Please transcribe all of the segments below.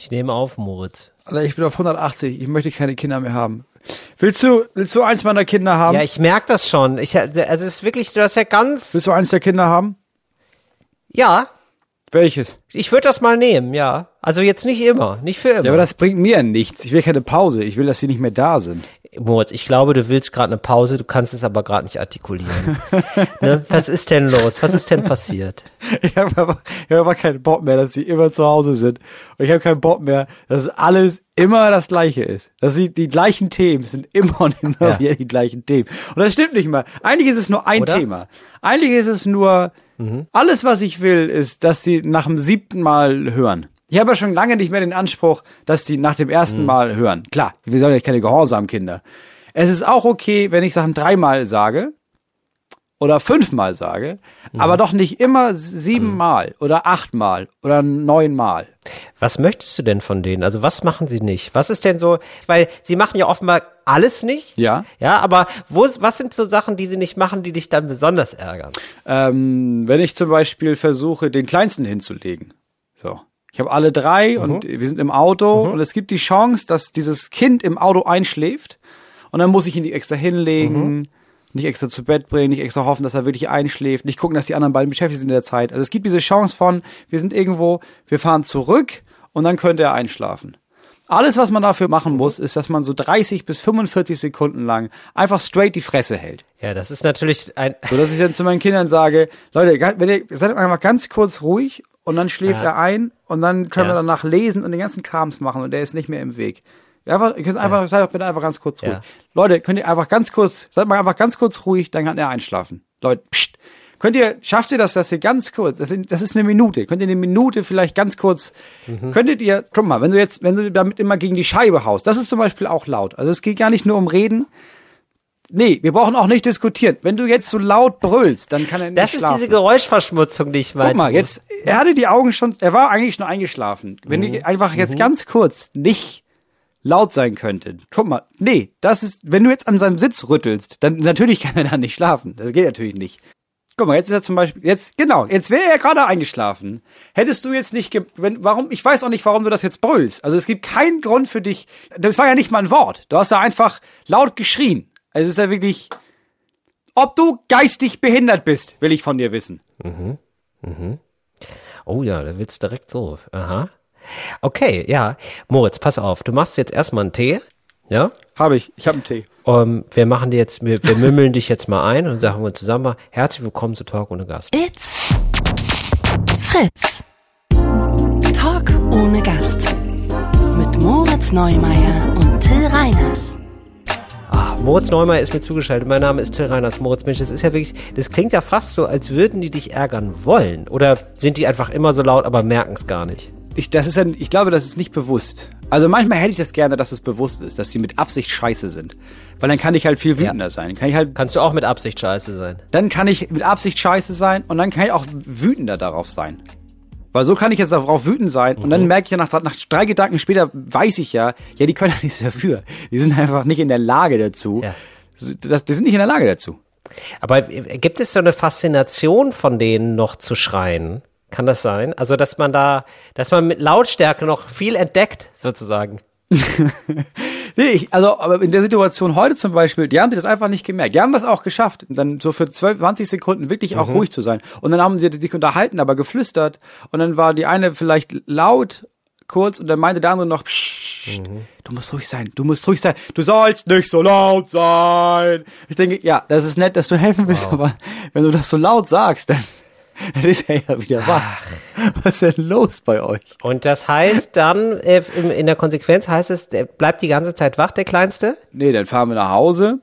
Ich nehme auf, Moritz. Alter, ich bin auf 180. Ich möchte keine Kinder mehr haben. Willst du, willst du eins meiner Kinder haben? Ja, ich merke das schon. Ich, also es ist wirklich, du hast ja ganz, Willst du eins der Kinder haben? ja, Welches? Ich würde das mal nehmen, ja. Also jetzt nicht immer, nicht für immer. Ja, aber das bringt mir nichts. Ich will keine Pause. Ich will, dass sie nicht mehr da sind. Moritz, ich glaube, du willst gerade eine Pause, du kannst es aber gerade nicht artikulieren. ne? Was ist denn los? Was ist denn passiert? Ich habe aber, ich hab aber keinen Bock mehr, dass sie immer zu Hause sind. Und ich habe keinen Bock mehr, dass alles immer das Gleiche ist. Dass sie die gleichen Themen sind immer und immer Ja. wieder die gleichen Themen. Und das stimmt nicht mal. Eigentlich ist es nur ein Oder? Thema. Eigentlich ist es nur, alles was ich will, ist, dass sie nach dem siebten Mal hören. Ich habe ja schon lange nicht mehr den Anspruch, dass die nach dem ersten Mal hören. Klar, wir sind ja keine gehorsamen Kinder. Es ist auch okay, wenn ich Sachen dreimal sage, oder fünfmal sage, aber doch nicht immer siebenmal oder achtmal oder neunmal. Was möchtest du denn von denen? Also was machen sie nicht? Was ist denn so, weil sie machen ja offenbar alles nicht. Ja. Ja, aber wo, was sind so Sachen, die sie nicht machen, die dich dann besonders ärgern? Ähm, wenn ich zum Beispiel versuche, den kleinsten hinzulegen. So. Ich habe alle drei und wir sind im Auto und es gibt die Chance, dass dieses Kind im Auto einschläft und dann muss ich ihn die extra hinlegen, nicht extra zu Bett bringen, nicht extra hoffen, dass er wirklich einschläft, nicht gucken, dass die anderen beiden beschäftigt sind in der Zeit. Also es gibt diese Chance von, wir sind irgendwo, wir fahren zurück und dann könnte er einschlafen. Alles, was man dafür machen muss, ist, dass man so 30 bis 45 Sekunden lang einfach straight die Fresse hält. Ja, das ist natürlich ein, So dass ich dann zu meinen Kindern sage, Leute, wenn ihr seid einfach ganz kurz ruhig und dann schläft Ja. er ein und dann können Ja. wir danach lesen und den ganzen Krams machen und der ist nicht mehr im Weg. Einfach, ihr könnt einfach, seid doch bitte einfach ganz kurz ruhig. Ja. Leute, könnt ihr einfach ganz kurz, seid mal einfach ganz kurz ruhig, dann kann er einschlafen. Leute, pst. Könnt ihr, schafft ihr das, dass ihr ganz kurz, das, das ist eine Minute, könnt ihr eine Minute vielleicht ganz kurz, Mhm. könntet ihr, guck mal, wenn du jetzt, wenn du damit immer gegen die Scheibe haust, das ist zum Beispiel auch laut. Also es geht gar nicht nur um Reden, Nee, wir brauchen auch nicht diskutieren. Wenn du jetzt so laut brüllst, dann kann er nicht das ist schlafen. diese Geräuschverschmutzung, die ich meinte. Guck mal, jetzt, er hatte die Augen schon, er war eigentlich schon eingeschlafen. Wenn Mhm. die einfach jetzt ganz kurz nicht laut sein könnte. Guck mal, nee, das ist, wenn du jetzt an seinem Sitz rüttelst, dann natürlich kann er dann nicht schlafen. Das geht natürlich nicht. Guck mal, jetzt ist er zum Beispiel, jetzt, genau, jetzt wäre er gerade eingeschlafen. Hättest du jetzt nicht, ge wenn, warum, ich weiß auch nicht, warum du das jetzt brüllst. Also es gibt keinen Grund für dich, das war ja nicht mal ein Wort. Du hast ja einfach laut geschrien. Also es ist ja wirklich, ob du geistig behindert bist, will ich von dir wissen. Oh ja, da wird's direkt so. Aha. Okay, ja. Moritz, pass auf. Du machst jetzt erstmal einen Tee. Ja? Habe ich, ich habe einen Tee. Um, wir machen dir jetzt, wir, wir mümmeln dich jetzt mal ein und sagen wir zusammen mal, herzlich willkommen zu Talk ohne Gast. It's Fritz. Talk ohne Gast. Mit Moritz Neumeier und Till Reiners. Moritz Neumeier ist mir zugeschaltet. Mein Name ist Till Reiners. Moritz, Mensch, das ist ja wirklich, das klingt ja fast so, als würden die dich ärgern wollen. Oder sind die einfach immer so laut, aber merken es gar nicht? Ich, das ist ja, ich glaube, das ist nicht bewusst. Also manchmal hätte ich das gerne, dass es bewusst ist, dass die mit Absicht scheiße sind. Weil dann kann ich halt viel wütender sein. Kann ich halt, Kannst du auch mit Absicht scheiße sein? dann kann ich mit Absicht scheiße sein und dann kann ich auch wütender darauf sein. Weil so kann ich jetzt darauf wütend sein und dann merke ich ja nach, nach drei Gedanken später, weiß ich ja, ja, die können ja nichts dafür. Die sind einfach nicht in der Lage dazu. Ja. Das, die sind nicht in der Lage dazu. Aber äh, gibt es so eine Faszination von denen noch zu schreien? Kann das sein? Also, dass man da, dass man mit Lautstärke noch viel entdeckt, sozusagen. Nee, ich, also, aber in der Situation heute zum Beispiel, die haben das einfach nicht gemerkt. Die haben das auch geschafft, dann so für 12, 20 Sekunden wirklich auch ruhig zu sein. Und dann haben sie sich unterhalten, aber geflüstert. Und dann war die eine vielleicht laut, kurz, und dann meinte der andere noch, Psst, du musst ruhig sein, du musst ruhig sein, du sollst nicht so laut sein. Ich denke, ja, das ist nett, dass du helfen willst, aber wenn du das so laut sagst, dann, dann ist er ja wieder wach. Was ist denn los bei euch? Und das heißt dann, äh, im- in der Konsequenz heißt es, der bleibt die ganze Zeit wach, der Kleinste? Nee, dann fahren wir nach Hause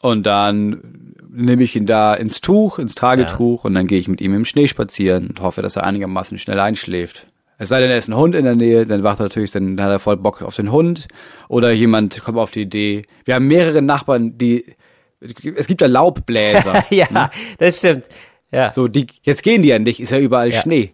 und dann nehme ich ihn da ins Tuch, ins Tragetuch und dann gehe ich mit ihm im Schnee spazieren und hoffe, dass er einigermaßen schnell einschläft. Es sei denn, er ist ein Hund in der Nähe, dann wacht er natürlich, dann hat er voll Bock auf den Hund. Oder jemand kommt auf die Idee. Wir haben mehrere Nachbarn, die, es gibt ja Laubbläser. ja, das stimmt. Ja. So, die, jetzt gehen die an dich, ist ja überall Ja. Schnee.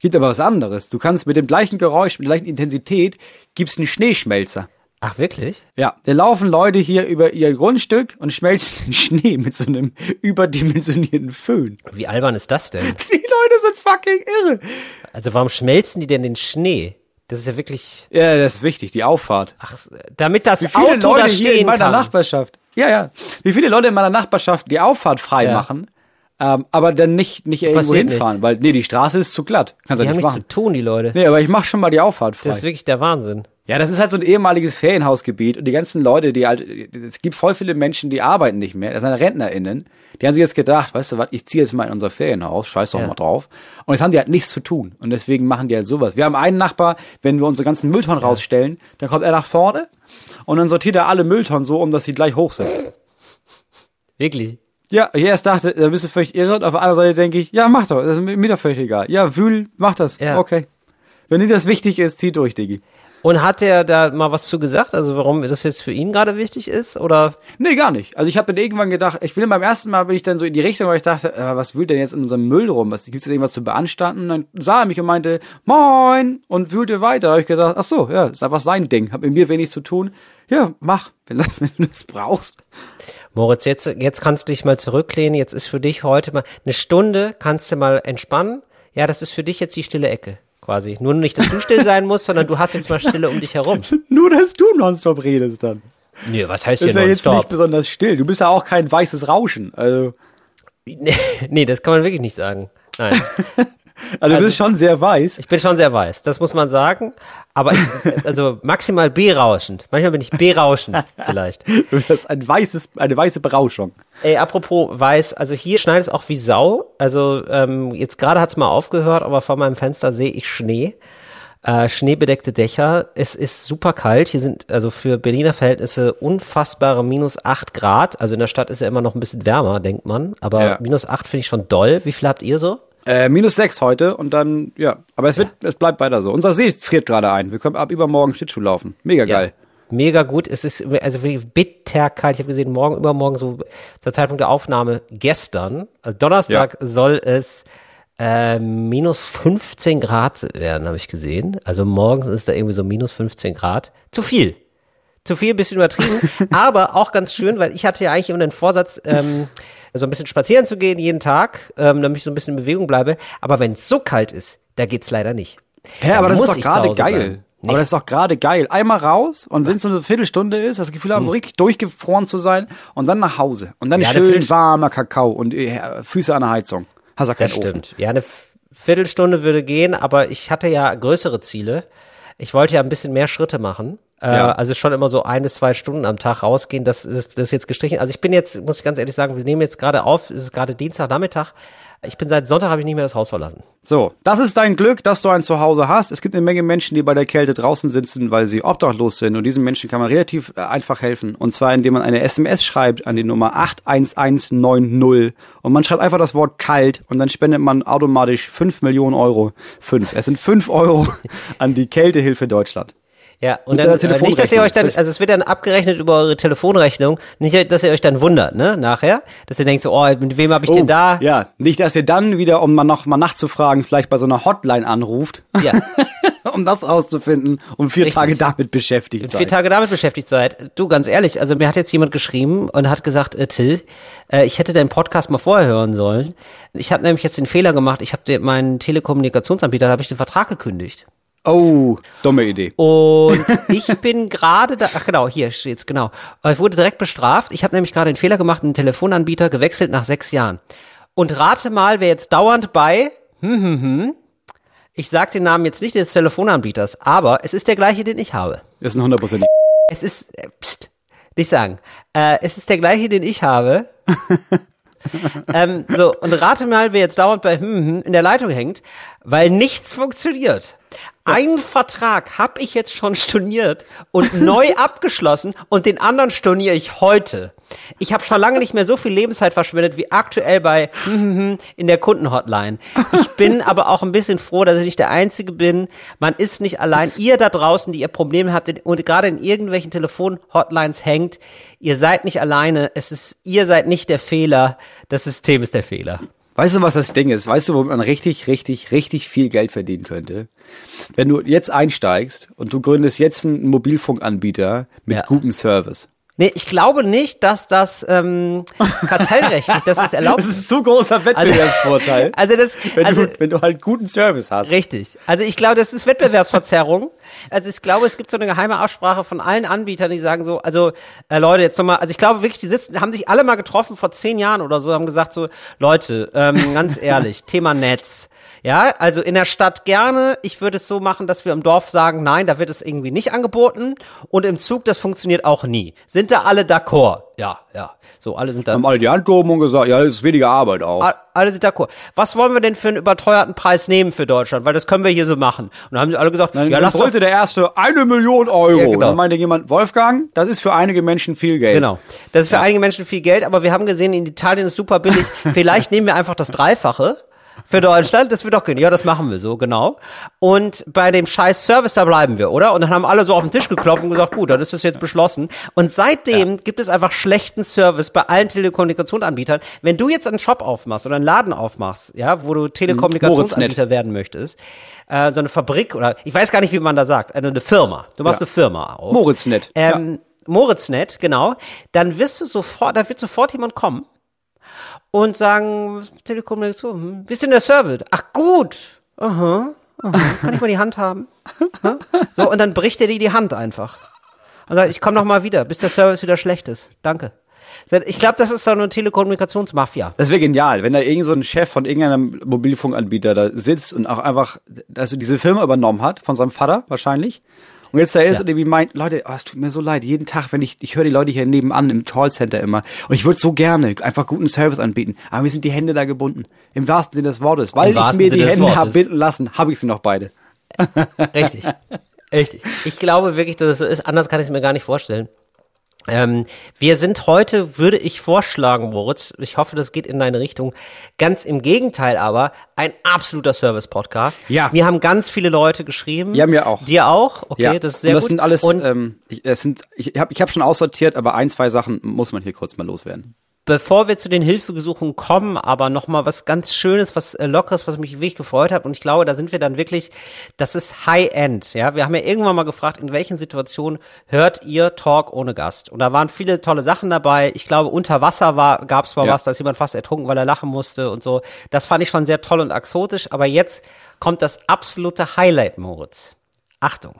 Gibt aber was anderes. Du kannst mit dem gleichen Geräusch, mit der gleichen Intensität, gibt's einen Schneeschmelzer. Ach, wirklich? Ja, da laufen Leute hier über ihr Grundstück und schmelzen den Schnee mit so einem überdimensionierten Föhn. Wie albern ist das denn? Die Leute sind fucking irre. Also warum schmelzen die denn den Schnee? Das ist ja wirklich, Ja, das ist wichtig, die Auffahrt. ach, damit das Wie viele Auto Leute da hier in stehen meiner kann. Nachbarschaft. Ja, ja. Wie viele Leute in meiner Nachbarschaft die Auffahrt frei Ja. machen, ähm, aber dann nicht, nicht irgendwo Passiert hinfahren, weil, nee, die Straße ist zu glatt. Kannst du Die haben nicht nichts zu machen. tun, die Leute. Nee, aber ich mach schon mal die Auffahrt frei. Das ist wirklich der Wahnsinn. Ja, das ist halt so ein ehemaliges Ferienhausgebiet und die ganzen Leute, die halt, es gibt voll viele Menschen, die arbeiten nicht mehr, das sind RentnerInnen, die haben sich jetzt gedacht, weißt du was, ich ziehe jetzt mal in unser Ferienhaus, scheiß doch Ja. mal drauf. Und jetzt haben die halt nichts zu tun und deswegen machen die halt sowas. Wir haben einen Nachbar, wenn wir unsere ganzen Mülltonnen rausstellen, dann kommt er nach vorne und dann sortiert er alle Mülltonnen so um, dass sie gleich hoch sind. Wirklich. Ja, ich erst dachte, da bist du völlig irre und auf der anderen Seite denke ich, ja, mach doch, das ist mir doch völlig egal. Ja, wühl, mach das, Ja. okay. Wenn dir das wichtig ist, zieh durch, Diggi. Und hat der da mal was zu gesagt? Also warum das jetzt für ihn gerade wichtig ist? Oder Nee, gar nicht. Also ich habe dann irgendwann gedacht, ich bin beim ersten Mal bin ich dann so in die Richtung, weil ich dachte, äh, was wühlt denn jetzt in unserem Müll rum? Was gibt's jetzt irgendwas zu beanstanden? Und dann sah er mich und meinte, Moin und wühlte weiter. Da habe ich gedacht, ach so, ja, ist einfach sein Ding. Hat mit mir wenig zu tun. Ja, mach, wenn, wenn du das brauchst. Moritz, jetzt, jetzt kannst du dich mal zurücklehnen. Jetzt ist für dich heute mal eine Stunde, kannst du mal entspannen. Ja, das ist für dich jetzt die stille Ecke quasi. Nur nicht, dass du still sein musst, sondern du hast jetzt mal Stille um dich herum. Nur, dass du nonstop redest dann. Nee, was heißt Das hier ist ja jetzt nonstop? nicht besonders still. Du bist ja auch kein weißes Rauschen. Also, Nee, nee, das kann man wirklich nicht sagen. Nein. also, du bist schon sehr weiß. Ich bin schon sehr weiß, das muss man sagen. Aber ich, also maximal berauschend. Manchmal bin ich berauschend vielleicht. Du hast ein weißes, eine weiße Berauschung. Ey, apropos weiß, also hier schneit es auch wie Sau. Also ähm, jetzt gerade hat's mal aufgehört, aber vor meinem Fenster sehe ich Schnee. Äh, schneebedeckte Dächer. Es ist super kalt. Hier sind also für Berliner Verhältnisse unfassbare minus acht Grad. Also in der Stadt ist ja immer noch ein bisschen wärmer, denkt man. Aber Ja. minus acht finde ich schon doll. Wie viel habt ihr so? Äh, minus sechs heute und dann, ja. Aber es wird, es bleibt weiter so. Unser See friert gerade ein. Wir können ab übermorgen Schlittschuh laufen. Mega geil. Mega gut. Es ist also wirklich bitterkalt. Ich habe gesehen, morgen, übermorgen, so zur Zeitpunkt der Aufnahme gestern, also Donnerstag, soll es äh, minus 15 Grad werden, habe ich gesehen. Also morgens ist da irgendwie so minus 15 Grad. Zu viel. Zu viel, bisschen übertrieben, aber auch ganz schön, weil ich hatte ja eigentlich immer den Vorsatz, ähm, so ein bisschen spazieren zu gehen jeden Tag, ähm, damit ich so ein bisschen in Bewegung bleibe. Aber wenn es so kalt ist, da geht's leider nicht. Hä, aber das ist doch gerade geil. Aber das ist doch gerade geil. Einmal raus und wenn es so eine Viertelstunde ist, das Gefühl haben, so richtig durchgefroren zu sein und dann nach Hause. Und dann Ja, schön warmer Kakao und äh, Füße an der Heizung. Hast du keinen Das Ofen. stimmt. Ja, eine Viertelstunde würde gehen, aber ich hatte ja größere Ziele. Ich wollte ja ein bisschen mehr Schritte machen. Äh, Ja. Also schon immer so ein bis zwei Stunden am Tag rausgehen. Das ist, das ist jetzt gestrichen. Also ich bin jetzt, muss ich ganz ehrlich sagen, wir nehmen jetzt gerade auf, es ist gerade Dienstagnachmittag. Ich bin seit Sonntag habe ich nicht mehr das Haus verlassen. So, das ist dein Glück, dass du ein Zuhause hast. Es gibt eine Menge Menschen, die bei der Kälte draußen sitzen, weil sie obdachlos sind. Und diesen Menschen kann man relativ äh, einfach helfen. Und zwar, indem man eine SMS schreibt an die Nummer 81190. Und man schreibt einfach das Wort kalt und dann spendet man automatisch 5 Millionen Euro. 5. Es sind 5 Euro an die Kältehilfe Deutschland. Ja, und dann, äh, nicht, dass ihr euch dann, also es wird dann abgerechnet über eure Telefonrechnung, nicht, dass ihr euch dann wundert, ne, nachher, dass ihr denkt so, oh, mit wem habe ich denn da? Oh, Ja, nicht, dass ihr dann wieder, um mal noch mal nachzufragen, vielleicht bei so einer Hotline anruft, Ja. um das rauszufinden und vier Richtig. Tage damit beschäftigt vier seid. Tage damit beschäftigt seid. Du, ganz ehrlich, also mir hat jetzt jemand geschrieben und hat gesagt, äh, Till, äh, ich hätte deinen Podcast mal vorher hören sollen. Ich habe nämlich jetzt den Fehler gemacht, ich habe meinen Telekommunikationsanbieter, da habe ich den Vertrag gekündigt. Oh, dumme Idee. Und ich bin gerade da, ach genau, hier steht's, genau. Ich wurde direkt bestraft. Ich habe nämlich gerade den Fehler gemacht, einen Telefonanbieter gewechselt nach sechs Jahren. Und rate mal, wer jetzt dauernd bei, hm, hm, hm, ich sag den Namen jetzt nicht des Telefonanbieters, aber es ist der gleiche, den ich habe. Das ist ein hundertprozentig. Es ist, äh, pst, nicht sagen. Äh, es ist der gleiche, den ich habe. ähm, so, und rate mal, wer jetzt dauernd bei hm, hm, in der Leitung hängt, weil nichts funktioniert. Einen Vertrag habe ich jetzt schon storniert und neu abgeschlossen und den anderen storniere ich heute. Ich habe schon lange nicht mehr so viel Lebenszeit verschwendet wie aktuell bei hm, hm, hm, in der Kundenhotline. Ich bin aber auch ein bisschen froh, dass ich nicht der Einzige bin. Man ist nicht allein. Ihr da draußen, die ihr Probleme habt und gerade in irgendwelchen Telefonhotlines hängt, ihr seid nicht alleine. Es ist, ihr seid nicht der Fehler. Das System ist der Fehler. Weißt du, was das Ding ist? Weißt du, wo man richtig, richtig, richtig viel Geld verdienen könnte? Wenn du jetzt einsteigst und du gründest jetzt einen Mobilfunkanbieter mit Ja. gutem Service. Nee, ich glaube nicht, dass das ähm, kartellrechtlich, dass es erlaubt Das ist so großer Wettbewerbsvorteil. Also das, wenn, also du, wenn du halt guten Service hast. Richtig. Also ich glaube, das ist Wettbewerbsverzerrung. Also ich glaube, es gibt so eine geheime Absprache von allen Anbietern, die sagen so, also äh, Leute, jetzt nochmal, also ich glaube wirklich, die sitzen, haben sich alle mal getroffen vor zehn Jahren oder so, haben gesagt so, Leute, ähm, ganz ehrlich, Thema Netz. Ja, also in der Stadt gerne. Ich würde es so machen, dass wir im Dorf sagen, nein, da wird es irgendwie nicht angeboten. Und im Zug, das funktioniert auch nie. Sind da alle d'accord? Ja, ja. So, alle sind da. Haben alle die Hand gehoben und gesagt, ja, das ist weniger Arbeit auch. A- Alle sind d'accord. Was wollen wir denn für einen überteuerten Preis nehmen für Deutschland? Weil das können wir hier so machen. Und dann haben sie alle gesagt, Dann, ja, dann lass brüllte der erste eine Million Euro. Ja, genau. Dann meinte jemand, Wolfgang, das ist für einige Menschen viel Geld. Genau. Das ist für einige Menschen viel Geld, aber wir haben gesehen, in Italien ist super billig. Vielleicht nehmen wir einfach das Dreifache für Deutschland. Das wird doch gehen. Ja, das machen wir so, genau. Und bei dem scheiß Service, da bleiben wir, oder? Und dann haben alle so auf den Tisch geklopft und gesagt, gut, dann ist das jetzt beschlossen. Und seitdem gibt es einfach schlechten Service bei allen Telekommunikationsanbietern. Wenn du jetzt einen Shop aufmachst oder einen Laden aufmachst, ja, wo du Telekommunikationsanbieter werden möchtest, äh, so eine Fabrik oder ich weiß gar nicht, wie man da sagt, eine, eine Firma. Du machst Ja. eine Firma auf. Moritznet. Ähm, Moritznet, genau. Dann wirst du sofort, da wird sofort jemand kommen und sagen, Telekommunikation, hm, ist denn der Service? Ach gut, aha, aha. kann ich mal die Hand haben? Hä? So, und dann bricht er dir die Hand einfach. Und sagt, ich komme noch mal wieder, bis der Service wieder schlecht ist. Danke. Ich glaube, das ist so eine Telekommunikationsmafia. Das wäre genial, wenn da irgend so ein Chef von irgendeinem Mobilfunkanbieter da sitzt und auch einfach, also diese Firma übernommen hat, von seinem Vater wahrscheinlich. Und jetzt da ist Ja. und irgendwie meint, Leute, oh, es tut mir so leid, jeden Tag, wenn ich, ich höre die Leute hier nebenan im Callcenter immer. Und ich würde so gerne einfach guten Service anbieten. Aber mir sind die Hände da gebunden. Im wahrsten Sinne des Wortes. Weil ich mir die Sinne Hände habe binden lassen, habe ich sie noch beide. Richtig. Richtig. Ich glaube wirklich, dass es so ist. Anders kann ich es mir gar nicht vorstellen. Ähm, wir sind heute, würde ich vorschlagen, Moritz, ich hoffe, das geht in deine Richtung, ganz im Gegenteil aber, ein absoluter Service-Podcast. Ja. Mir haben ganz viele Leute geschrieben. Ja, mir auch. Dir auch? Okay, ja. das ist sehr und das gut. sind alles, Und ähm, ich, das sind, ich habe ich hab schon aussortiert, aber ein, zwei Sachen muss man hier kurz mal loswerden. Bevor wir zu den Hilfegesuchen kommen, aber noch mal was ganz Schönes, was äh, Lockeres, was mich wirklich gefreut hat. Und ich glaube, da sind wir dann wirklich, das ist High-End. Ja, wir haben ja irgendwann mal gefragt, in welchen Situationen hört ihr Talk ohne Gast? Und da waren viele tolle Sachen dabei. Ich glaube, unter Wasser war, gab es mal Ja. was, da ist jemand fast ertrunken, weil er lachen musste und so. Das fand ich schon sehr toll und exotisch. Aber jetzt kommt das absolute Highlight, Moritz. Achtung.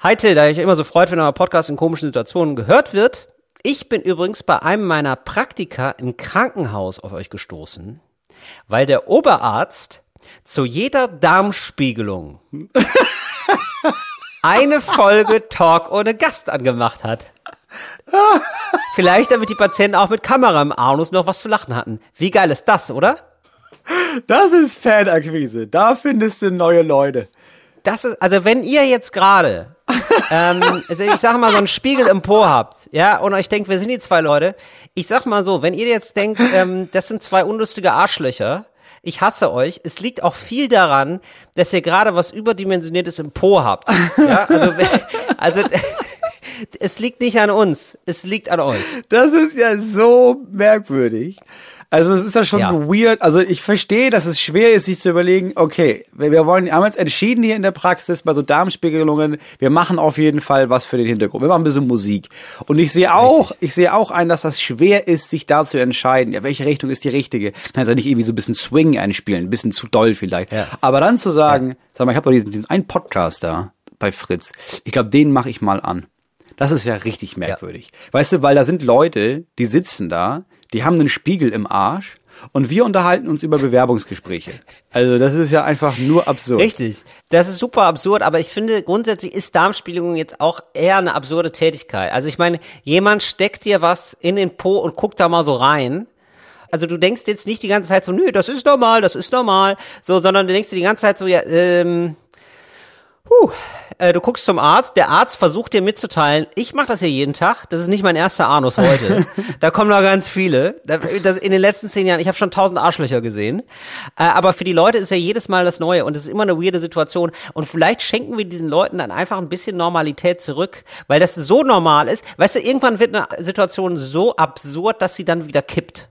Hi Till, da ich immer so freut, wenn euer Podcast in komischen Situationen gehört wird. Ich bin übrigens bei einem meiner Praktika im Krankenhaus auf euch gestoßen, weil der Oberarzt zu jeder Darmspiegelung eine Folge Talk ohne Gast angemacht hat. Vielleicht damit die Patienten auch mit Kamera im Anus noch was zu lachen hatten. Wie geil ist das, oder? Das ist Fanakquise. Da findest du neue Leute. Das ist, also wenn ihr jetzt gerade, ähm, also ich sag mal, so einen Spiegel im Po habt, ja, und euch denkt, wer sind die zwei Leute? Ich sag mal so, wenn ihr jetzt denkt, ähm, das sind zwei unlustige Arschlöcher, ich hasse euch, es liegt auch viel daran, dass ihr gerade was überdimensioniertes im Po habt. Ja, also, also es liegt nicht an uns, es liegt an euch. Das ist ja so merkwürdig. Also es ist ja schon Ja. weird. Also ich verstehe, dass es schwer ist, sich zu überlegen, okay, wir, wir wollen, haben jetzt entschieden hier in der Praxis bei so Darmspiegelungen, wir machen auf jeden Fall was für den Hintergrund. Wir machen ein bisschen Musik. Und ich sehe auch, ich sehe auch ein, dass das schwer ist, sich da zu entscheiden, ja, welche Richtung ist die richtige. Kannst ja nicht irgendwie so ein bisschen Swing einspielen, ein bisschen zu doll vielleicht. Ja. Aber dann zu sagen, sag mal, ich habe doch diesen, diesen einen Podcast da bei Fritz. Ich glaube, den mache ich mal an. Das ist ja richtig merkwürdig. Weißt du, weil da sind Leute, die sitzen da, die haben einen Spiegel im Arsch und wir unterhalten uns über Bewerbungsgespräche. Also das ist ja einfach nur absurd. Richtig. Das ist super absurd, aber ich finde, grundsätzlich ist Darmspiegelung jetzt auch eher eine absurde Tätigkeit. Also ich meine, jemand steckt dir was in den Po und guckt da mal so rein. Also du denkst jetzt nicht die ganze Zeit so, nö, das ist normal, das ist normal, so, sondern du denkst dir die ganze Zeit so, ja, ähm, Puh, äh, du guckst zum Arzt, der Arzt versucht dir mitzuteilen, ich mache das hier jeden Tag, das ist nicht mein erster Anus heute. da kommen noch ganz viele. Da- Das, in den letzten zehn Jahren, ich habe schon tausend Arschlöcher gesehen. Äh, aber für die Leute ist ja jedes Mal das Neue und es ist immer eine weirde Situation. Und vielleicht schenken wir diesen Leuten dann einfach ein bisschen Normalität zurück, weil das so normal ist. Weißt du, irgendwann wird eine Situation so absurd, dass sie dann wieder kippt.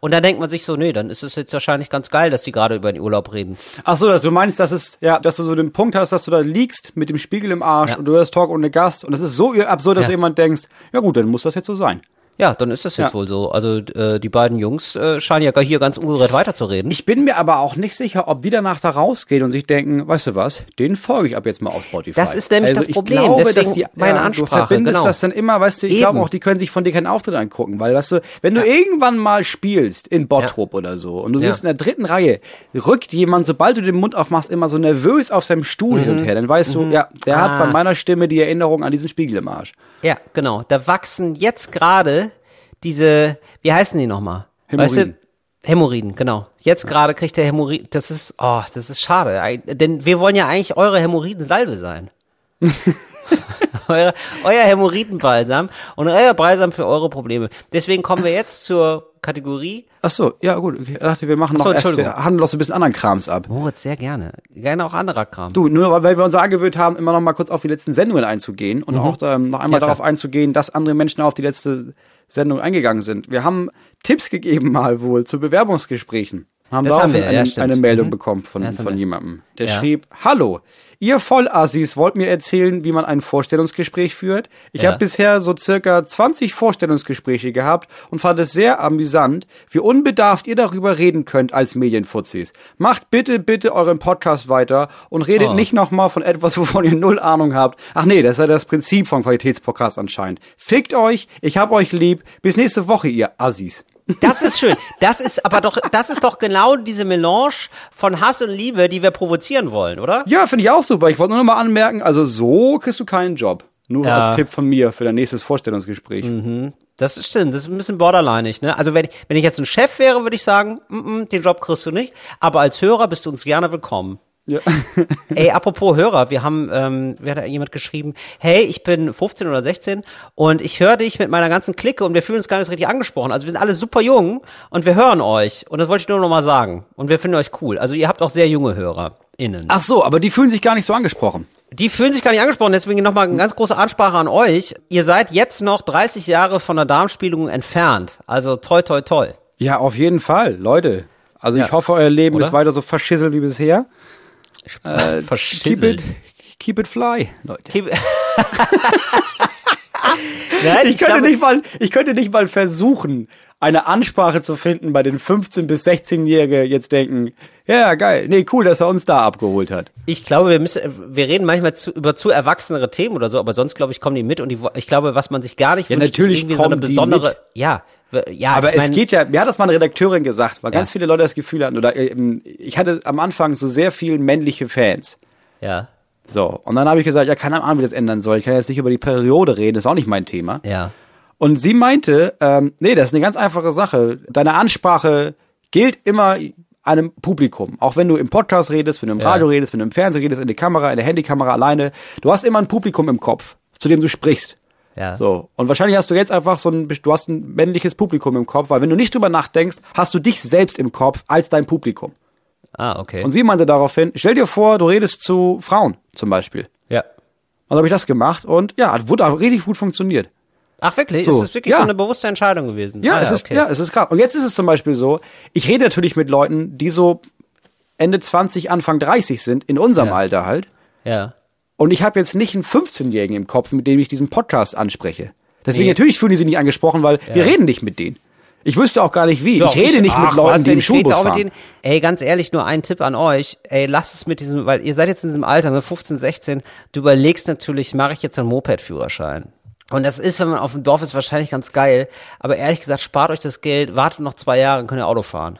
Und dann denkt man sich so, nee, dann ist es jetzt wahrscheinlich ganz geil, dass die gerade über den Urlaub reden. Ach so, dass du meinst, dass es, ja, dass du so den Punkt hast, dass du da liegst mit dem Spiegel im Arsch Ja. und du hörst Talk ohne Gast und es ist so absurd, dass Ja. jemand denkst, ja gut, dann muss das jetzt so sein. Ja, dann ist das jetzt Ja. wohl so. Also äh, die beiden Jungs äh, scheinen ja hier ganz ungerührt weiterzureden. Ich bin mir aber auch nicht sicher, ob die danach da rausgehen und sich denken, weißt du was, den folge ich ab jetzt mal auf Spotify. Das ist nämlich das ich Problem, Glaube, deswegen dass die, meine ja, Ansprache, Du verbindest genau. das dann immer, weißt du, ich Eben. glaube auch, die können sich von dir keinen Auftritt angucken, weil, weißt du, wenn du irgendwann mal spielst in Bottrop oder so und du Ja. sitzt in der dritten Reihe, rückt jemand, sobald du den Mund aufmachst, immer so nervös auf seinem Stuhl hin und her, dann weißt du, ja, der Ah. hat bei meiner Stimme die Erinnerung an diesen Spiegel im Arsch. Ja, genau. Da wachsen jetzt gerade diese, wie heißen die nochmal? Weißt Hämorrhoiden. du? Hämorrhoiden, genau. Jetzt gerade kriegt der Hämorrhoiden, das ist, oh, das ist schade. Denn wir wollen ja eigentlich eure Hämorrhoidensalbe sein. Eure, euer Hämorrhoidenbalsam und euer Balsam für eure Probleme. Deswegen kommen wir jetzt zur Kategorie. Ach so, ja gut, okay. ich dachte, wir machen Ach so, noch erst, wir handeln noch so ein bisschen anderen Krams ab. Moritz, sehr gerne. Gerne auch anderer Kram. Du, nur weil wir uns angewöhnt haben, immer noch mal kurz auf die letzten Sendungen einzugehen und auch ähm, noch einmal Mhm. Ja, darauf einzugehen, dass andere Menschen auf die letzte Sendung eingegangen sind. Wir haben Tipps gegeben mal wohl zu Bewerbungsgesprächen. Haben Das da haben wir, eine, ja, eine Meldung Mhm. bekommen von, Ja, von jemandem. Der schrieb, Hallo, ihr Vollassis wollt mir erzählen, wie man ein Vorstellungsgespräch führt? Ich Ja. habe bisher so circa 20 Vorstellungsgespräche gehabt und fand es sehr amüsant, wie unbedarft ihr darüber reden könnt als Medienfuzis. Macht bitte, bitte euren Podcast weiter und redet Oh. nicht nochmal von etwas, wovon ihr null Ahnung habt. Ach nee, das ist ja das Prinzip von Qualitätspodcasts anscheinend. Fickt euch, ich hab euch lieb. Bis nächste Woche, ihr Assis. Das ist schön. Das ist aber doch, das ist doch genau diese Melange von Hass und Liebe, die wir provozieren wollen, oder? Ja, finde ich auch super. Ich wollte nur noch mal anmerken, also so kriegst du keinen Job. Nur Ja. als Tipp von mir für dein nächstes Vorstellungsgespräch. Das ist stimmt, das ist ein bisschen borderlineig, ne? Also wenn, wenn ich jetzt ein Chef wäre, würde ich sagen, mm -mm, den Job kriegst du nicht, aber als Hörer bist du uns gerne willkommen. Ja. Ey, apropos Hörer, wir haben, ähm, wer hat da jemand geschrieben, hey, ich bin 15 oder 16 und ich höre dich mit meiner ganzen Clique und wir fühlen uns gar nicht so richtig angesprochen. Also wir sind alle super jung und wir hören euch und das wollte ich nur noch mal sagen und wir finden euch cool. Also ihr habt auch sehr junge HörerInnen. Ach so, aber die fühlen sich gar nicht so angesprochen. Die fühlen sich gar nicht angesprochen, deswegen nochmal eine ganz große Ansprache an euch. Ihr seid jetzt noch 30 Jahre von der Darmspiegelung entfernt. Also toi, toi, toi. Ja, auf jeden Fall, Leute. Also Ja. ich hoffe, euer Leben Oder? ist weiter so verschisselt wie bisher. Äh, Keep it, keep it fly, Leute. Keep- Nein, Ich könnte glaube- nicht mal, ich könnte nicht mal versuchen, eine Ansprache zu finden, bei den 15 bis 16-Jährige jetzt denken, ja, geil, nee, cool, dass er uns da abgeholt hat. Ich glaube, wir müssen, wir reden manchmal zu, über zu erwachsenere Themen oder so, aber sonst glaube ich, kommen die mit und die, ich glaube, was man sich gar nicht Ja, wünscht, natürlich ist irgendwie so eine besondere, mit. ja, ja, Aber es mein, geht ja, mir hat das mal eine Redakteurin gesagt, weil ganz Ja. viele Leute das Gefühl hatten, oder ähm, ich hatte am Anfang so sehr viel männliche Fans. ja, So, und dann habe ich gesagt, ja, keine Ahnung, wie das ändern soll. Ich kann jetzt nicht über die Periode reden, ist auch nicht mein Thema. ja, Und sie meinte, ähm, nee, das ist eine ganz einfache Sache. Deine Ansprache gilt immer einem Publikum. Auch wenn du im Podcast redest, wenn du im Ja. Radio redest, wenn du im Fernsehen redest, in der Kamera, in der Handykamera alleine. Du hast immer ein Publikum im Kopf, zu dem du sprichst. ja. So. Und wahrscheinlich hast du jetzt einfach so ein, du hast ein männliches Publikum im Kopf, weil wenn du nicht drüber nachdenkst, hast du dich selbst im Kopf als dein Publikum. Ah, okay. Und sie meinte daraufhin, stell dir vor, du redest zu Frauen zum Beispiel. ja. Und dann habe ich das gemacht und ja, hat wurde auch richtig gut funktioniert. Ach wirklich? So, ist es wirklich ja. so eine bewusste Entscheidung gewesen? Ja, ah, es ist, okay. ja, es ist krass. Und jetzt ist es zum Beispiel so, ich rede natürlich mit Leuten, die so Ende 20, Anfang 30 sind, in unserem Ja. Alter halt. ja. Und ich habe jetzt nicht einen 15-Jährigen im Kopf, mit dem ich diesen Podcast anspreche. Deswegen Nee. natürlich fühlen die sich nicht angesprochen, weil wir reden nicht mit denen. Ich wüsste auch gar nicht wie. Doch, ich rede nicht ach, mit Leuten, was die im Ich rede Schulbus auch mit fahren. denen. Ey, ganz ehrlich, nur ein Tipp an euch. Ey, lasst es mit diesem, weil ihr seid jetzt in diesem Alter, ne, 15, 16. Du überlegst natürlich, mache ich jetzt einen Moped-Führerschein? Und das ist, wenn man auf dem Dorf ist, wahrscheinlich ganz geil. Aber ehrlich gesagt, spart euch das Geld, wartet noch zwei Jahre, dann könnt ihr Auto fahren.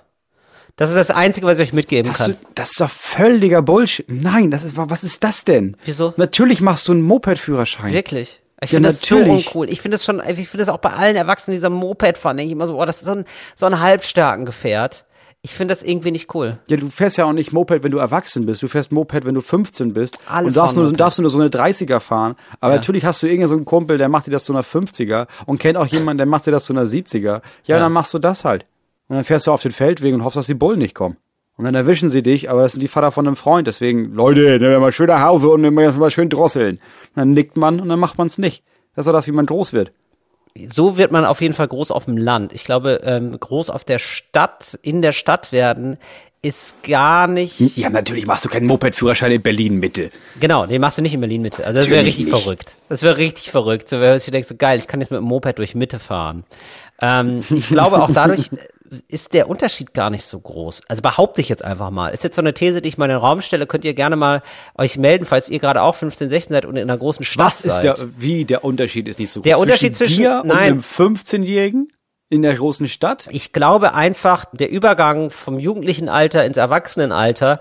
Das ist das Einzige, was ich euch mitgeben Hast kann. du, das ist doch völliger Bullshit. Nein, das ist, was ist das denn? Wieso? Natürlich machst du einen Moped-Führerschein. Wirklich. Ich Ja, finde das so natürlich. uncool. Ich finde das schon, ich finde das auch bei allen Erwachsenen, dieser Moped fahren, denke ich immer so, oh, das ist so ein, so ein halbstarken Gefährt. Ich finde das irgendwie nicht cool. Ja, du fährst ja auch nicht Moped, wenn du erwachsen bist. Du fährst Moped, wenn du 15 bist. Alle und darfst nur, Moped. darfst du nur so eine 30er fahren. Aber Ja. natürlich hast du irgendeinen so einen Kumpel, der macht dir das zu einer 50er und kennt auch jemanden, der macht dir das zu einer 70er. Ja, dann machst du das halt. Und dann fährst du auf den Feldweg und hoffst, dass die Bullen nicht kommen. Und dann erwischen sie dich, aber das sind die Vater von einem Freund. Deswegen, Leute, nehmen wir mal schön nach Hause und nehmen wir mal schön drosseln. Und dann nickt man und dann macht man es nicht. Das ist doch das, wie man groß wird. So wird man auf jeden Fall groß auf dem Land. Ich glaube, ähm, groß auf der Stadt, in der Stadt werden, ist gar nicht. Ja, natürlich machst du keinen Moped-Führerschein in Berlin Mitte. Genau, den machst du nicht in Berlin Mitte. Also das wäre richtig nicht. verrückt. Das wäre richtig verrückt. So, wenn du denkst, so geil, ich kann jetzt mit dem Moped durch Mitte fahren. Ähm, ich glaube auch dadurch ist der Unterschied gar nicht so groß. Also behaupte ich jetzt einfach mal. Ist jetzt so eine These, die ich mal in den Raum stelle, könnt ihr gerne mal euch melden, falls ihr gerade auch 15, 16 seid und in einer großen Stadt Was ist seid. der, wie der Unterschied ist nicht so groß? Der Unterschied zwischen- dir und nein. einem 15-Jährigen in der großen Stadt? Ich glaube einfach, der Übergang vom jugendlichen Alter ins Erwachsenenalter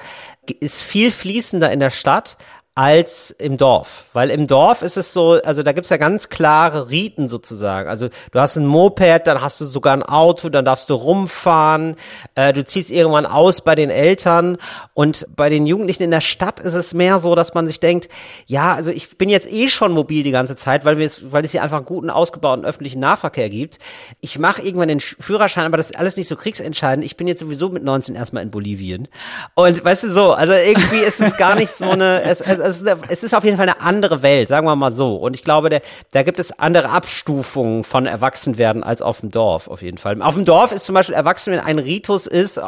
ist viel fließender in der Stadt als im Dorf. Weil im Dorf ist es so, also da gibt's ja ganz klare Riten sozusagen. Also du hast ein Moped, dann hast du sogar ein Auto, dann darfst du rumfahren, äh, du ziehst irgendwann aus bei den Eltern und bei den Jugendlichen in der Stadt ist es mehr so, dass man sich denkt, ja, also ich bin jetzt eh schon mobil die ganze Zeit, weil, wir es, weil es hier einfach einen guten, ausgebauten öffentlichen Nahverkehr gibt. Ich mache irgendwann den Sch- Führerschein, aber das ist alles nicht so kriegsentscheidend. Ich bin jetzt sowieso mit 19 erstmal in Bolivien. Und weißt du so, also irgendwie ist es gar nicht so eine, es, es, ist auf jeden Fall eine andere Welt, sagen wir mal so. Und ich glaube, der, da gibt es andere Abstufungen von Erwachsenwerden als auf dem Dorf, auf jeden Fall. Auf dem Dorf ist zum Beispiel Erwachsenwerden ein Ritus ist,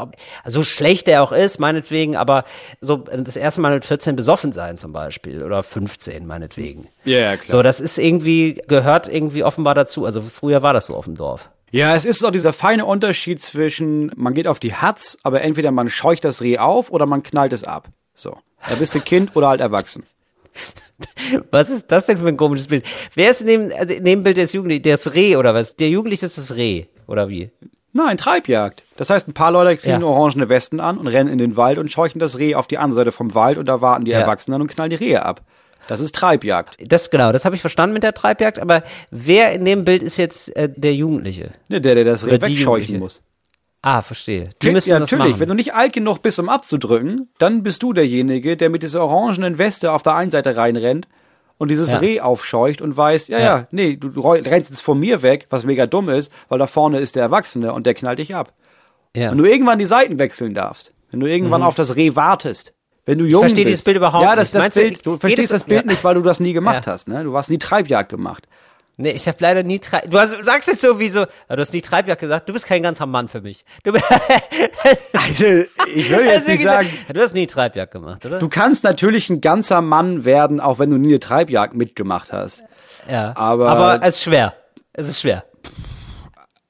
so schlecht er auch ist, meinetwegen, aber so das erste Mal mit 14 besoffen sein zum Beispiel oder 15 meinetwegen. Ja, ja, klar. So, das ist irgendwie, gehört irgendwie offenbar dazu. Also früher war das so auf dem Dorf. Ja, es ist doch dieser feine Unterschied zwischen, man geht auf die Hatz, aber entweder man scheucht das Reh auf oder man knallt es ab. So. Da bist du Kind oder halt erwachsen. Was ist das denn für ein komisches Bild? Wer ist neben, also neben Bild des Jugendlichen? Das Reh oder was? Der Jugendliche ist das Reh, oder wie? Nein, Treibjagd. Das heißt, ein paar Leute kriegen Ja. orangene Westen an und rennen in den Wald und scheuchen das Reh auf die andere Seite vom Wald und da warten die Ja. Erwachsenen und knallen die Rehe ab. Das ist Treibjagd. Das genau, das habe ich verstanden mit der Treibjagd, aber wer in dem Bild ist jetzt äh, der Jugendliche? Ne, der, der das Reh wegscheuchen muss. Ah, verstehe. Die Kind- müssen ja, das natürlich. machen. Wenn du nicht alt genug bist, um abzudrücken, dann bist du derjenige, der mit dieser orangenen Weste auf der einen Seite reinrennt und dieses Ja. Reh aufscheucht und weißt, ja, ja, Ja. nee, du, du rennst jetzt von mir weg, was mega dumm ist, weil da vorne ist der Erwachsene und der knallt dich ab. ja. Wenn du irgendwann die Seiten wechseln darfst, wenn du irgendwann auf das Reh wartest, wenn du jung verstehe bist. dieses Bild überhaupt Ja, das, nicht. das du, Bild, du geht verstehst das Bild ja. nicht, weil du das nie gemacht Ja. hast, ne? Du hast nie Treibjagd gemacht. Nee, ich habe leider nie Treib. Du hast, sagst jetzt so wie so, du hast nie Treibjagd gesagt, du bist kein ganzer Mann für mich. Du, Also, ich will jetzt nicht sagen, du hast nie Treibjagd gemacht, oder? du kannst natürlich ein ganzer Mann werden, auch wenn du nie eine Treibjagd mitgemacht hast. ja. aber- aber es ist schwer. Es ist schwer.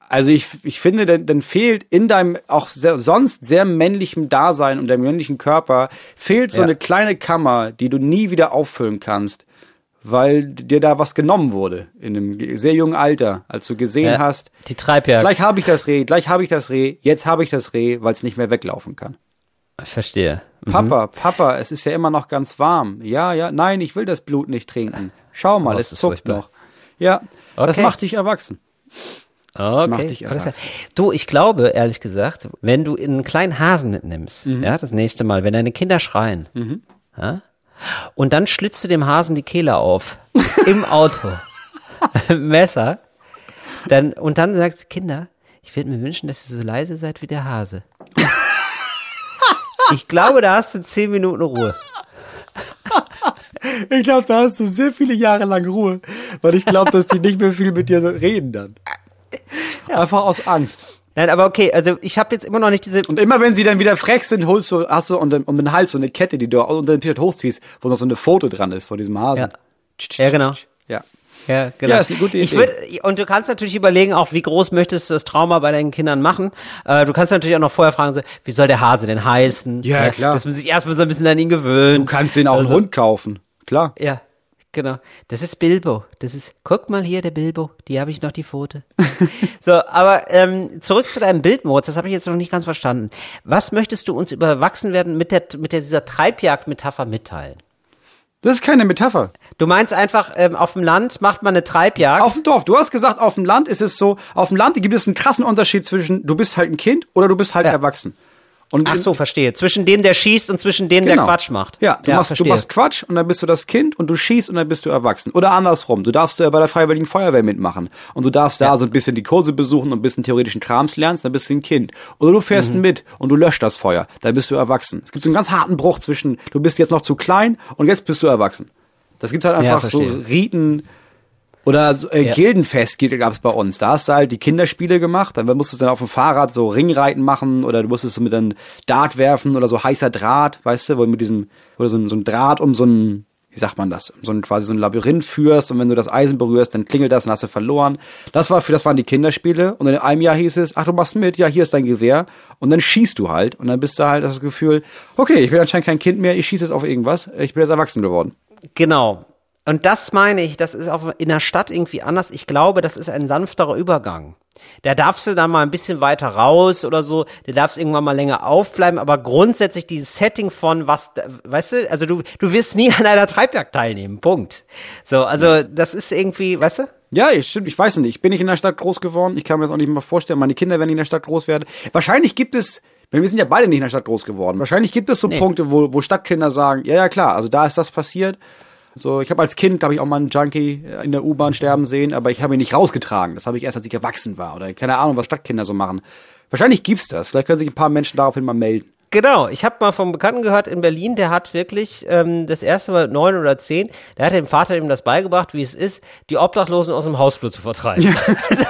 Also ich, ich finde, dann, dann fehlt in deinem auch sehr, sonst sehr männlichen Dasein und deinem männlichen Körper fehlt so Ja. eine kleine Kammer, die du nie wieder auffüllen kannst, weil dir da was genommen wurde in einem sehr jungen Alter, als du gesehen Ja. hast, Die Treibjagd. gleich habe ich das Reh, gleich habe ich das Reh, jetzt habe ich das Reh, weil es nicht mehr weglaufen kann. Verstehe. Papa, Papa, es ist ja immer noch ganz warm. Ja, ja, nein, ich will das Blut nicht trinken. Schau mal, Oh, es das zuckt furchtbar. noch. Ja, das Okay. macht dich erwachsen. Okay. macht dich erwachsen. Du, ich glaube, ehrlich gesagt, wenn du einen kleinen Hasen mitnimmst, Mhm. ja, das nächste Mal, wenn deine Kinder schreien, ja, und dann schlitzt du dem Hasen die Kehle auf, im Auto, Messer, dann, und dann sagst du, Kinder, ich würde mir wünschen, dass ihr so leise seid wie der Hase. Ich glaube, da hast du zehn Minuten Ruhe. Ich glaube, da hast du sehr viele Jahre lang Ruhe, weil ich glaube, dass die nicht mehr viel mit dir reden dann. Einfach aus Angst. Nein, aber okay, also ich habe jetzt immer noch nicht diese. Und immer wenn sie dann wieder frech sind, holst du, hast du um den, um den Hals so eine Kette, die du unter den T-Shirt hochziehst, wo noch so eine Foto dran ist von diesem Hasen. Ja. Ja, genau. Ja. Ja, genau. Ja, ist eine gute Ich Idee. würd, und du kannst natürlich überlegen, auch wie groß möchtest du das Trauma bei deinen Kindern machen. Äh, du kannst natürlich auch noch vorher fragen, so, wie soll der Hase denn heißen? Ja, Äh, klar. Dass man sich erstmal so ein bisschen an ihn gewöhnt. Du kannst den auch einen Hund kaufen. Klar. Ja, genau. Das ist Bilbo. Das ist, guck mal hier, der Bilbo. Die habe ich noch, die Pfote. so, aber ähm, zurück zu deinem Bild, Moritz. Das habe ich jetzt noch nicht ganz verstanden. Was möchtest du uns über Erwachsenwerden mit, der, mit der, dieser Treibjagd-Metapher mitteilen? Das ist keine Metapher. Du meinst einfach, ähm, auf dem Land macht man eine Treibjagd. Auf dem Dorf. Du hast gesagt, auf dem Land ist es so, auf dem Land gibt es einen krassen Unterschied zwischen, du bist halt ein Kind oder du bist halt Ja. erwachsen. Und Ach so, verstehe. Zwischen dem, der schießt und zwischen dem, Genau. der Quatsch macht. Ja, du, machst, du machst Quatsch und dann bist du das Kind und du schießt und dann bist du erwachsen. Oder andersrum, du darfst bei der Freiwilligen Feuerwehr mitmachen und du darfst da so ein bisschen die Kurse besuchen und ein bisschen theoretischen Krams lernst, dann bist du ein Kind. Oder du fährst Mhm. mit und du löscht das Feuer, dann bist du erwachsen. Es gibt so einen ganz harten Bruch zwischen, du bist jetzt noch zu klein und jetzt bist du erwachsen. Das gibt halt Ja, einfach so verstehe. Riten, Oder so, äh, Ja. Gildenfest gab es bei uns. Da hast du halt die Kinderspiele gemacht, dann musstest du dann auf dem Fahrrad so Ringreiten machen oder du musstest so mit einem Dart werfen oder so heißer Draht, weißt du, wo du mit diesem, oder so, ein- so ein Draht um so ein, wie sagt man das, so ein quasi so ein Labyrinth führst und wenn du das Eisen berührst, dann klingelt das und hast du verloren. Das war für, das waren die Kinderspiele und in einem Jahr hieß es, ach du machst mit, ja hier ist dein Gewehr und dann schießt du halt und dann bist du halt das Gefühl, okay, ich bin anscheinend kein Kind mehr, ich schieße jetzt auf irgendwas, ich bin jetzt erwachsen geworden. Genau. Und das meine ich, das ist auch in der Stadt irgendwie anders. Ich glaube, das ist ein sanfterer Übergang. Da darfst du dann mal ein bisschen weiter raus oder so, da darfst irgendwann mal länger aufbleiben, aber grundsätzlich dieses Setting von was, weißt du, also du, du wirst nie an einer Treibjagd teilnehmen, Punkt. So, also das ist irgendwie, weißt du? Ja, ich- stimmt, ich weiß nicht. Ich bin nicht in der Stadt groß geworden. Ich kann mir das auch nicht mal vorstellen. Meine Kinder werden nicht in der Stadt groß werden. Wahrscheinlich gibt es, wir sind ja beide nicht in der Stadt groß geworden. Wahrscheinlich gibt es so Nee. Punkte, wo, wo Stadtkinder sagen, ja, ja, klar, also da ist das passiert. So, ich habe als Kind, habe ich auch mal einen Junkie in der U-Bahn sterben sehen, aber ich habe ihn nicht rausgetragen. Das habe ich erst, als ich erwachsen war. Oder keine Ahnung, was Stadtkinder so machen. Wahrscheinlich gibt's das. Vielleicht können sich ein paar Menschen daraufhin mal melden. Genau, ich habe mal vom Bekannten gehört in Berlin, der hat wirklich ähm, das erste Mal neun oder zehn, der hat dem Vater ihm das beigebracht, wie es ist, die Obdachlosen aus dem Hausflur zu vertreiben.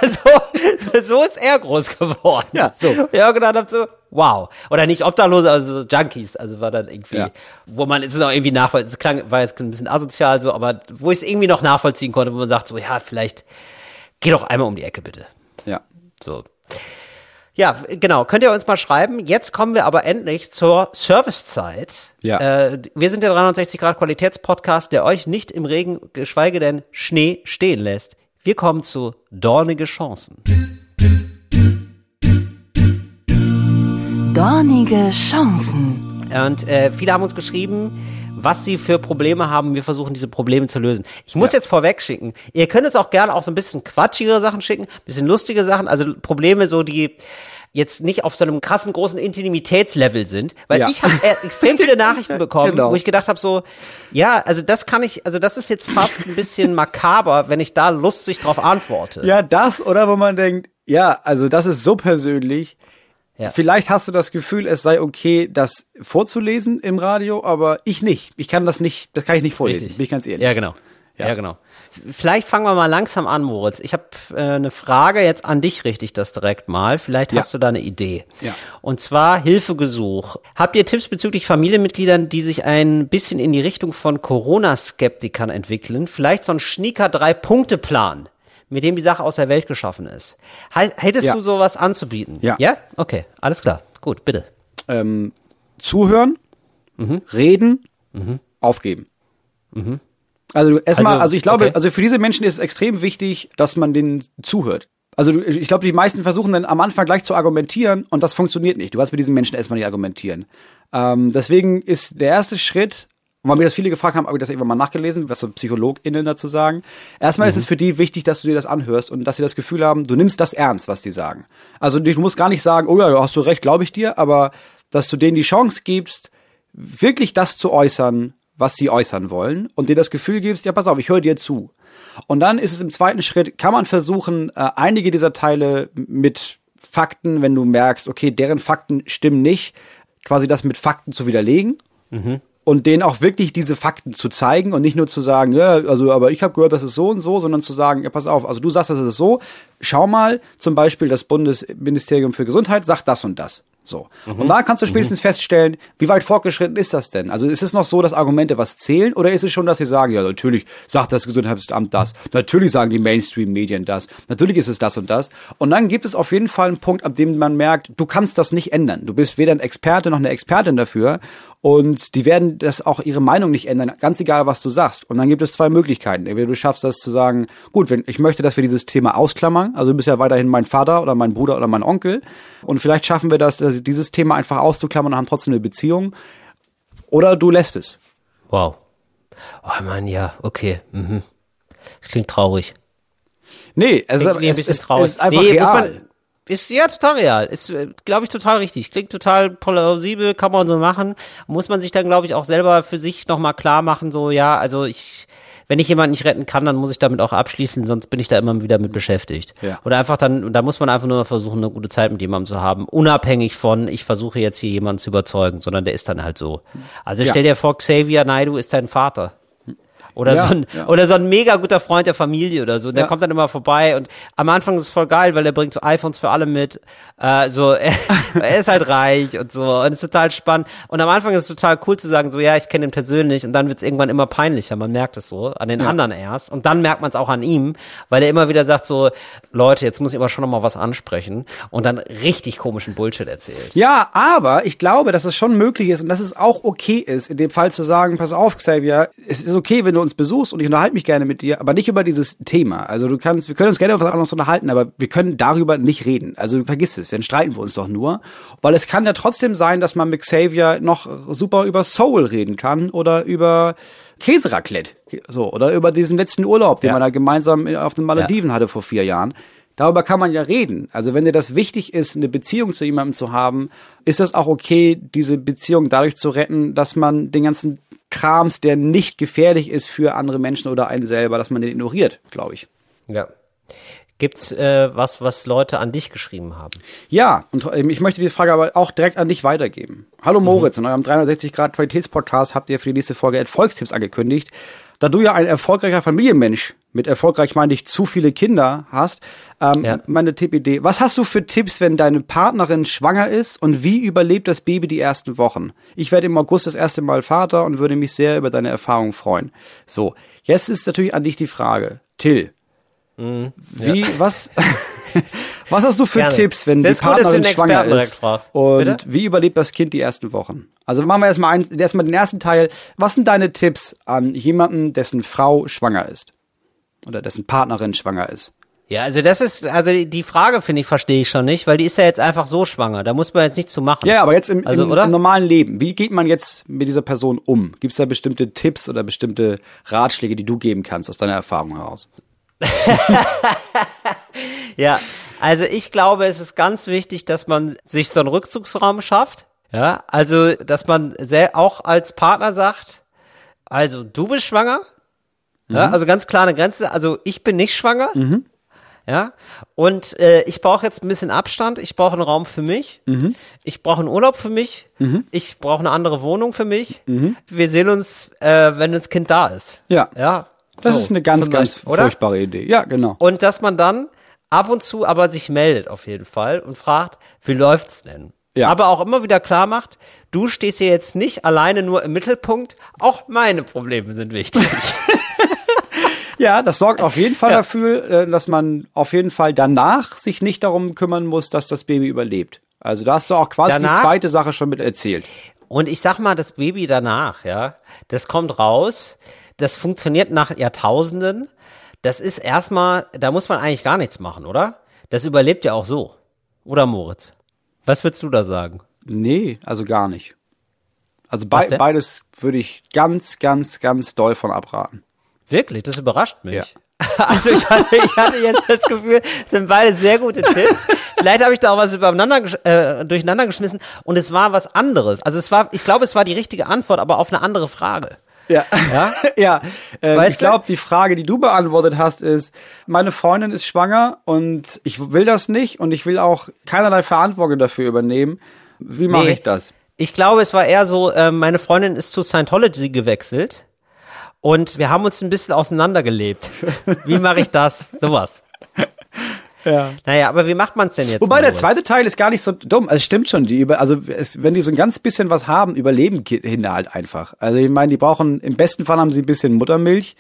so, so ist er groß geworden. Ja, so. Ja, gedacht hab so, wow. Oder nicht Obdachlose, also so Junkies, also war dann irgendwie, Ja. wo man es ist auch irgendwie nachvollziehen, es klang, war jetzt ein bisschen asozial so, aber wo ich es irgendwie noch nachvollziehen konnte, wo man sagt so, ja, vielleicht geh doch einmal um die Ecke bitte. Ja. So. Ja, genau. Könnt ihr uns mal schreiben. Jetzt kommen wir aber endlich zur Servicezeit. Ja. Äh, wir sind der 360 Grad Qualitätspodcast, der euch nicht im Regen, geschweige denn Schnee stehen lässt. Wir kommen zu Dornige Chancen. Dornige Chancen. Und äh, viele haben uns geschrieben, was sie für Probleme haben. Wir versuchen diese Probleme zu lösen. Ich muss jetzt vorweg schicken. Ihr könnt uns auch gerne auch so ein bisschen quatschigere Sachen schicken, bisschen lustige Sachen, also Probleme so, die jetzt nicht auf so einem krassen großen Intimitätslevel sind, weil Ja. ich habe extrem viele Nachrichten bekommen, Genau. wo ich gedacht habe so, ja, also das kann ich, also das ist jetzt fast ein bisschen makaber, wenn ich da lustig drauf antworte. Ja, das oder wo man denkt, ja, also das ist so persönlich. Ja. Vielleicht hast du das Gefühl, es sei okay, das vorzulesen im Radio, aber ich nicht. Ich kann das nicht, das kann ich nicht vorlesen, Richtig. bin ich ganz ehrlich. Ja, genau. Ja. Ja. genau. Vielleicht fangen wir mal langsam an, Moritz. Ich habe äh, eine Frage jetzt an dich, richte ich das direkt mal. Vielleicht Ja. hast du da eine Idee. Ja. Und zwar Hilfegesuch. Habt ihr Tipps bezüglich Familienmitgliedern, die sich ein bisschen in die Richtung von Corona-Skeptikern entwickeln? Vielleicht so ein schnieker Drei-Punkte-Plan, mit dem die Sache aus der Welt geschaffen ist. Hättest Ja. du sowas anzubieten? Ja. Ja? Okay, alles klar. Gut, bitte. Ähm, zuhören, Mhm. reden, aufgeben. Also du- erstmal, Also, also, ich glaube, okay. also für diese Menschen ist es extrem wichtig, dass man denen zuhört. Also ich glaube, die meisten versuchen dann am Anfang gleich zu argumentieren und das funktioniert nicht. Du kannst mit diesen Menschen erstmal nicht argumentieren. Ähm, deswegen ist der erste Schritt, und weil mir das viele gefragt haben, habe ich das irgendwann mal nachgelesen, was so PsychologInnen dazu sagen. Erstmal ist es für die wichtig, dass du dir das anhörst und dass sie das Gefühl haben, du nimmst das ernst, was die sagen. Also du musst gar nicht sagen, oh ja, du hast du recht, glaube ich dir, aber dass du denen die Chance gibst, wirklich das zu äußern, was sie äußern wollen und dir das Gefühl gibst, ja, pass auf, ich höre dir zu. Und dann ist es im zweiten Schritt, kann man versuchen, äh, einige dieser Teile mit Fakten, wenn du merkst, okay, deren Fakten stimmen nicht, quasi das mit Fakten zu widerlegen und denen auch wirklich diese Fakten zu zeigen und nicht nur zu sagen, ja, also aber ich habe gehört, das ist so und so, sondern zu sagen, ja, pass auf, also du sagst, das ist so, schau mal, zum Beispiel das Bundesministerium für Gesundheit sagt das und das. So. Und da kannst du spätestens feststellen, wie weit fortgeschritten ist das denn? Also ist es noch so, dass Argumente was zählen oder ist es schon, dass sie sagen, ja, natürlich sagt das Gesundheitsamt das, natürlich sagen die Mainstream-Medien das, natürlich ist es das und das. Und dann gibt es auf jeden Fall einen Punkt, ab dem man merkt, du kannst das nicht ändern. Du bist weder ein Experte noch eine Expertin dafür. Und die werden das auch ihre Meinung nicht ändern, ganz egal, was du sagst. Und dann gibt es zwei Möglichkeiten. Entweder du schaffst das zu sagen, gut, wenn ich möchte, dass wir dieses Thema ausklammern, also du bist ja weiterhin mein Vater oder mein Bruder oder mein Onkel. Und vielleicht schaffen wir das, dieses Thema einfach auszuklammern und haben trotzdem eine Beziehung. Oder du lässt es. Wow. Oh Mann, ja, okay. Mhm. Das klingt traurig. Nee, es, ein es, es, es ist einfach nee, real. Man, ist ja total real. Ist, glaube ich, total richtig. Klingt total plausibel, kann man so machen. Muss man sich dann, glaube ich, auch selber für sich nochmal klar machen, so, ja, also ich, wenn ich jemanden nicht retten kann, dann muss ich damit auch abschließen, sonst bin ich da immer wieder mit beschäftigt. Ja. Oder einfach dann, da muss man einfach nur versuchen, eine gute Zeit mit jemandem zu haben, unabhängig von, ich versuche jetzt hier jemanden zu überzeugen, sondern der ist dann halt so. Also Ja. stell dir vor, Xavier Naidu ist dein Vater. Oder Ja, so ein, ja. oder so ein mega guter Freund der Familie oder so. Der Ja. kommt dann immer vorbei und am Anfang ist es voll geil, weil er bringt so iPhones für alle mit. Äh, so, er, er ist halt reich und so und ist total spannend. Und am Anfang ist es total cool zu sagen, so ja, ich kenne ihn persönlich und dann wird es irgendwann immer peinlicher. Man merkt es so an den anderen erst und dann merkt man es auch an ihm, weil er immer wieder sagt so, Leute, jetzt muss ich aber schon noch mal was ansprechen und dann richtig komischen Bullshit erzählt. Ja, aber ich glaube, dass es schon möglich ist und dass es auch okay ist, in dem Fall zu sagen, pass auf, Xavier, es ist okay, wenn du uns besuchst und ich unterhalte mich gerne mit dir, aber nicht über dieses Thema. Also du kannst, wir können uns gerne über was anderes unterhalten, aber wir können darüber nicht reden. Also vergiss es, dann streiten wir uns doch nur. Weil es kann ja trotzdem sein, dass man mit Xavier noch super über Soul reden kann oder über Käseraclette. So, oder über diesen letzten Urlaub, den Ja. man da gemeinsam auf den Malediven hatte vor vier Jahren. Darüber kann man ja reden. Also wenn dir das wichtig ist, eine Beziehung zu jemandem zu haben, ist das auch okay, diese Beziehung dadurch zu retten, dass man den ganzen Krams, der nicht gefährlich ist für andere Menschen oder einen selber, dass man den ignoriert, glaube ich. Ja. Gibt's äh, was, was Leute an dich geschrieben haben? Ja, und ähm, ich möchte diese Frage aber auch direkt an dich weitergeben. Hallo Moritz, in eurem 360-Grad-Qualitätspodcast habt ihr für die nächste Folge Erfolgstipps angekündigt. Da du ja ein erfolgreicher Familienmensch, mit erfolgreich meine ich zu viele Kinder hast, ähm, Ja. meine Tippidee. Was hast du für Tipps, wenn deine Partnerin schwanger ist und wie überlebt das Baby die ersten Wochen? Ich werde im August das erste Mal Vater und würde mich sehr über deine Erfahrung freuen. So, jetzt ist natürlich an dich die Frage. Till, Mhm. wie, was, was hast du für Gerne. Tipps, wenn Das die gut, Partnerin den schwanger ist? Und Bitte? wie überlebt das Kind die ersten Wochen? Also machen wir erstmal ein, erstmal den ersten Teil. Was sind deine Tipps an jemanden, dessen Frau schwanger ist? Oder dessen Partnerin schwanger ist? Ja, also das ist, also die- Frage finde ich, verstehe ich schon nicht, weil die ist ja jetzt einfach so schwanger. Da muss man jetzt nichts zu machen. Ja, aber jetzt im, Also, im, oder? im normalen Leben. Wie geht man jetzt mit dieser Person um? Gibt es da bestimmte Tipps oder bestimmte Ratschläge, die du geben kannst aus deiner Erfahrung heraus? Ja, also ich glaube, es ist ganz wichtig, dass man sich so einen Rückzugsraum schafft. Ja, also, dass man sehr, auch als Partner sagt, also du bist schwanger. Ja, also ganz klar eine Grenze. Also ich bin nicht schwanger. Ja, und äh, ich brauche jetzt ein bisschen Abstand. Ich brauche einen Raum für mich. Ich brauche einen Urlaub für mich. Ich brauche eine andere Wohnung für mich. Wir sehen uns, äh, wenn das Kind da ist. Ja. Ja. Das so, ist eine ganz, ganz Beispiel, oder? furchtbare Idee. Ja, genau. Und dass man dann ab und zu aber sich meldet auf jeden Fall und fragt, wie läuft's denn? Ja. Aber auch immer wieder klar macht, du stehst hier jetzt nicht alleine nur im Mittelpunkt, auch meine Probleme sind wichtig. Ja, das sorgt auf jeden Fall dafür, äh, dass man auf jeden Fall danach sich nicht darum kümmern muss, dass das Baby überlebt. Also da hast du auch quasi Danach? die zweite Sache schon mit erzählt. Und ich sag mal, das Baby danach, ja, das kommt raus, das funktioniert nach Jahrtausenden. Das ist erstmal, da muss man eigentlich gar nichts machen, oder? Das überlebt ja auch so. Oder Moritz? Was würdest du da sagen? Nee, also gar nicht. Also denn? beides würde ich ganz, ganz, ganz doll von abraten. Wirklich, das überrascht mich. Ja. Also ich hatte, ich hatte jetzt das Gefühl, es sind beide sehr gute Tipps. Vielleicht habe ich da auch was übereinander, äh, durcheinander geschmissen und es war was anderes. Also es war, ich glaube, es war die richtige Antwort, aber auf eine andere Frage. Ja, Ja? ja. Ähm, ich glaube, die Frage, die du beantwortet hast, ist: Meine Freundin ist schwanger und ich will das nicht und ich will auch keinerlei Verantwortung dafür übernehmen. Wie mache Nee. ich das? Ich glaube, es war eher so, äh, meine Freundin ist zu Scientology gewechselt und wir haben uns ein bisschen auseinandergelebt. Wie mache ich das? Sowas. Ja. Naja, aber wie macht man es denn jetzt? Wobei der zweite Teil ist gar nicht so dumm. Also es stimmt schon, die über, also es, wenn die so ein ganz bisschen was haben, überleben Kinder halt einfach. Also ich meine, die brauchen, im besten Fall haben sie ein bisschen Muttermilch.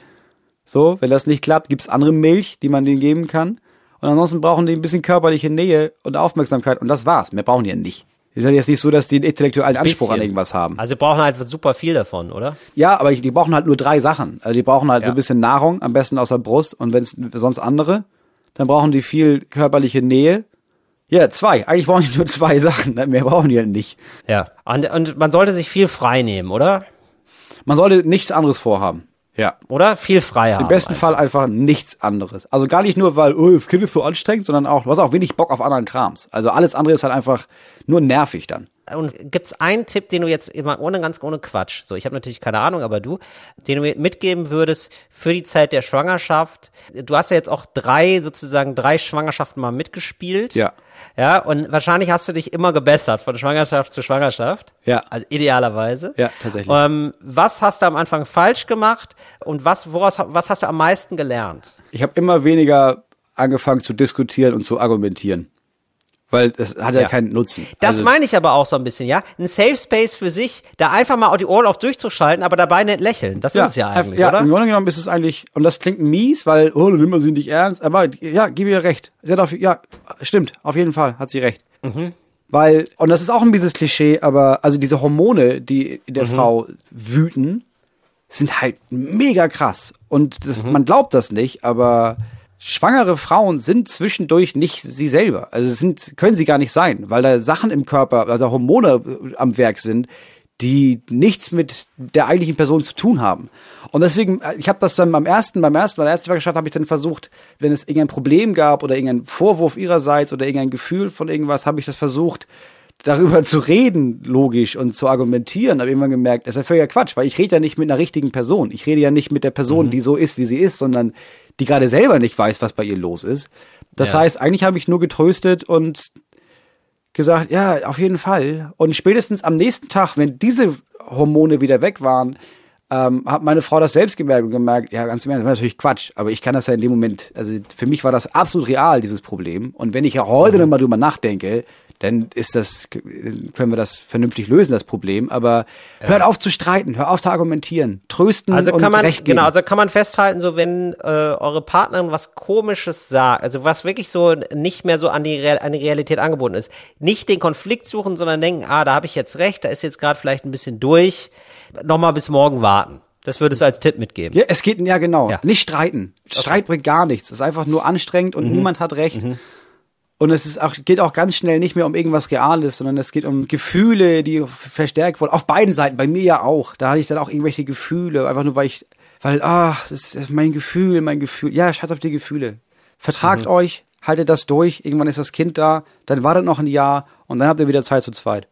So, wenn das nicht klappt, gibt's andere Milch, die man denen geben kann. Und ansonsten brauchen die ein bisschen körperliche Nähe und Aufmerksamkeit und das war's. Mehr brauchen die ja nicht. Ist ja jetzt nicht so, dass die einen intellektuellen Anspruch an Bisschen. irgendwas haben. Also wir brauchen halt super viel davon, oder? Ja, aber die brauchen halt nur drei Sachen. Also die brauchen halt so Ja. ein bisschen Nahrung, am besten aus der Brust und wenn es sonst andere, dann brauchen die viel körperliche Nähe. Ja, zwei. Eigentlich brauchen die nur zwei Sachen. Mehr brauchen die halt nicht. Ja. Und, und man sollte sich viel frei nehmen, oder? Man sollte nichts anderes vorhaben. Ja. Oder? Viel frei haben. Im besten einfach. Fall einfach nichts anderes. Also gar nicht nur, weil, oh, das Kind ist so anstrengend, sondern auch, du hast auch wenig Bock auf anderen Krams. Also alles andere ist halt einfach nur nervig dann. Und gibt's einen Tipp, den du jetzt immer ohne ganz ohne Quatsch, so ich habe natürlich keine Ahnung, aber du, den du mir mitgeben würdest für die Zeit der Schwangerschaft? Du hast ja jetzt auch drei sozusagen drei Schwangerschaften mal mitgespielt. Ja. Ja, und wahrscheinlich hast du dich immer gebessert von Schwangerschaft zu Schwangerschaft. Ja. Also idealerweise. Ja, tatsächlich. Ähm, was hast du am Anfang falsch gemacht und was, woraus, was hast du am meisten gelernt? Ich habe immer weniger angefangen zu diskutieren und zu argumentieren. Weil es hat ja, Ja. keinen Nutzen. Das Also- meine ich aber auch so ein bisschen, ja. Ein Safe Space für sich, da einfach mal die Ohren auf durchzuschalten, aber dabei nicht lächeln. Das ist es ja eigentlich, ja, oder? im Grunde genommen ist es eigentlich, und das klingt mies, weil, oh, nimmt man sie nicht ernst, aber ja, gib ihr recht. Sie hat auf, ja, stimmt, auf jeden Fall hat sie recht. Mhm. Weil, und das ist auch ein mieses Klischee, aber also diese Hormone, die in Mhm. der Frau wüten, sind halt mega krass. Und das, Mhm. man glaubt das nicht, aber schwangere Frauen sind zwischendurch nicht sie selber. Also sind, können sie gar nicht sein, weil da Sachen im Körper, also Hormone äh, am Werk sind, die nichts mit der eigentlichen Person zu tun haben. Und deswegen, äh, ich habe das dann beim ersten, beim ersten, bei der ersten Schwangerschaft habe ich dann versucht, wenn es irgendein Problem gab oder irgendein Vorwurf ihrerseits oder irgendein Gefühl von irgendwas, habe ich das versucht, darüber zu reden, logisch und zu argumentieren, habe irgendwann gemerkt, das ist ja völliger Quatsch, weil ich rede ja nicht mit einer richtigen Person. Ich rede ja nicht mit der Person, die so ist, wie sie ist, sondern die gerade selber nicht weiß, was bei ihr los ist. Das Ja. heißt, eigentlich habe ich nur getröstet und gesagt, ja, auf jeden Fall. Und spätestens am nächsten Tag, wenn diese Hormone wieder weg waren, ähm, hat meine Frau das selbst gemerkt und gemerkt, ja, ganz im Ernst, das war natürlich Quatsch, aber ich kann das ja in dem Moment, also für mich war das absolut real, dieses Problem. Und wenn ich ja heute noch mal drüber nachdenke, dann ist das, können wir das vernünftig lösen, das Problem. Aber hört auf zu streiten, hör auf zu argumentieren, trösten Also und kann man, Recht geben. genau, also kann man festhalten, so wenn äh, eure Partnerin was Komisches sagt, also was wirklich so nicht mehr so an die, Real, an die Realität angeboten ist, nicht den Konflikt suchen, sondern denken, ah, da habe ich jetzt recht, da ist jetzt gerade vielleicht ein bisschen durch, nochmal bis morgen warten. Das würdest du als Tipp mitgeben. Ja, es geht, ja genau. Ja. Nicht streiten. Streit bringt gar nichts. Es ist einfach nur anstrengend und niemand hat recht. Und es ist auch, geht auch ganz schnell nicht mehr um irgendwas Reales, sondern es geht um Gefühle, die verstärkt wurden. Auf beiden Seiten, bei mir ja auch. Da hatte ich dann auch irgendwelche Gefühle, einfach nur weil ich, weil, ach, das ist mein Gefühl, mein Gefühl. Ja, scheiß auf die Gefühle. Vertragt euch, haltet das durch, irgendwann ist das Kind da, dann wartet noch ein Jahr und dann habt ihr wieder Zeit zu zweit.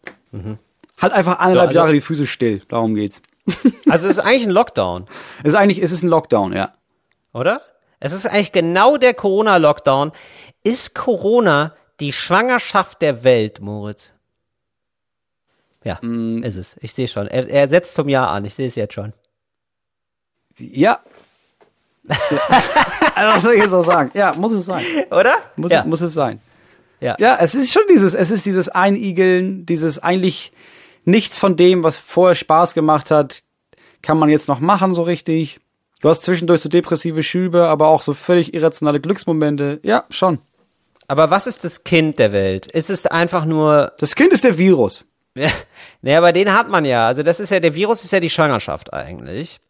Halt einfach anderthalb also- Jahre die Füße still, darum geht's. Also es ist eigentlich ein Lockdown, Es ist eigentlich, es ist ein Lockdown, ja. oder? Es ist eigentlich genau der Corona-Lockdown. Ist Corona die Schwangerschaft der Welt, Moritz? Ja, Mm. ist es. Ich sehe schon. Er, er setzt zum Jahr an. Ich sehe es jetzt schon. Ja. also, was soll ich jetzt auch sagen? Ja, muss es sein. Oder? Muss, ja. muss es sein. ja. Ja, es ist schon dieses, es ist dieses Einigeln, dieses eigentlich nichts von dem, was vorher Spaß gemacht hat, kann man jetzt noch machen so richtig. Du hast zwischendurch so depressive Schübe, aber auch so völlig irrationale Glücksmomente. Ja, schon. Aber was ist das Kind der Welt? Ist es einfach nur, Das Kind ist der Virus. ja, naja, aber den hat man ja. Also das ist ja, der Virus ist ja die Schwangerschaft eigentlich.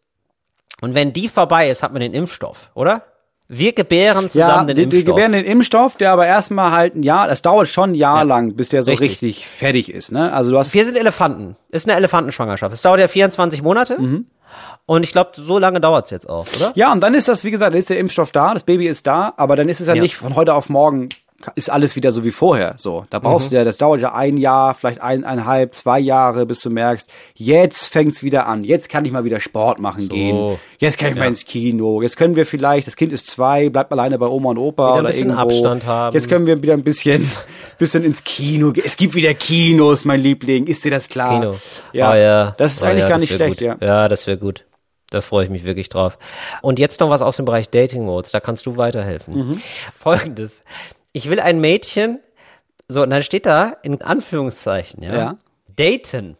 Und wenn die vorbei ist, hat man den Impfstoff, oder? Wir gebären zusammen den die, die Impfstoff. gebären den Impfstoff, der aber erstmal halt ein Jahr, das dauert schon ein Jahr Ja. lang, bis der so Richtig. richtig. fertig ist, ne? Also du hast, Wir sind Elefanten. Ist eine Elefantenschwangerschaft. Das dauert ja 24 Monate. Mhm. Und ich glaube, so lange dauert's jetzt auch, oder? Ja, und dann ist das, wie gesagt, dann ist der Impfstoff da, das Baby ist da, aber dann ist es ja, Ja. nicht von heute auf morgen ist alles wieder so wie vorher. So, da brauchst du ja, das dauert ja ein Jahr, vielleicht eineinhalb, zwei Jahre, bis du merkst, jetzt fängt's wieder an. Jetzt kann ich mal wieder Sport machen gehen. Jetzt kann ich mal ins Kino. Jetzt können wir vielleicht, das Kind ist zwei, bleibt alleine bei Oma und Opa Wieder ein oder bisschen irgendwo. Abstand haben. Jetzt können wir wieder ein bisschen, bisschen ins Kino. gehen. Es gibt wieder Kinos, mein Liebling. Ist dir das klar? Kino. Ja, Oh ja. das ist Oh eigentlich ja, gar nicht schlecht, gut. ja. Ja, das wäre gut. Da freue ich mich wirklich drauf. Und jetzt noch was aus dem Bereich Dating Modes. Da kannst du weiterhelfen. Mhm. Folgendes. Ich will ein Mädchen, so, und dann steht da in Anführungszeichen, ja. Ja. Daten.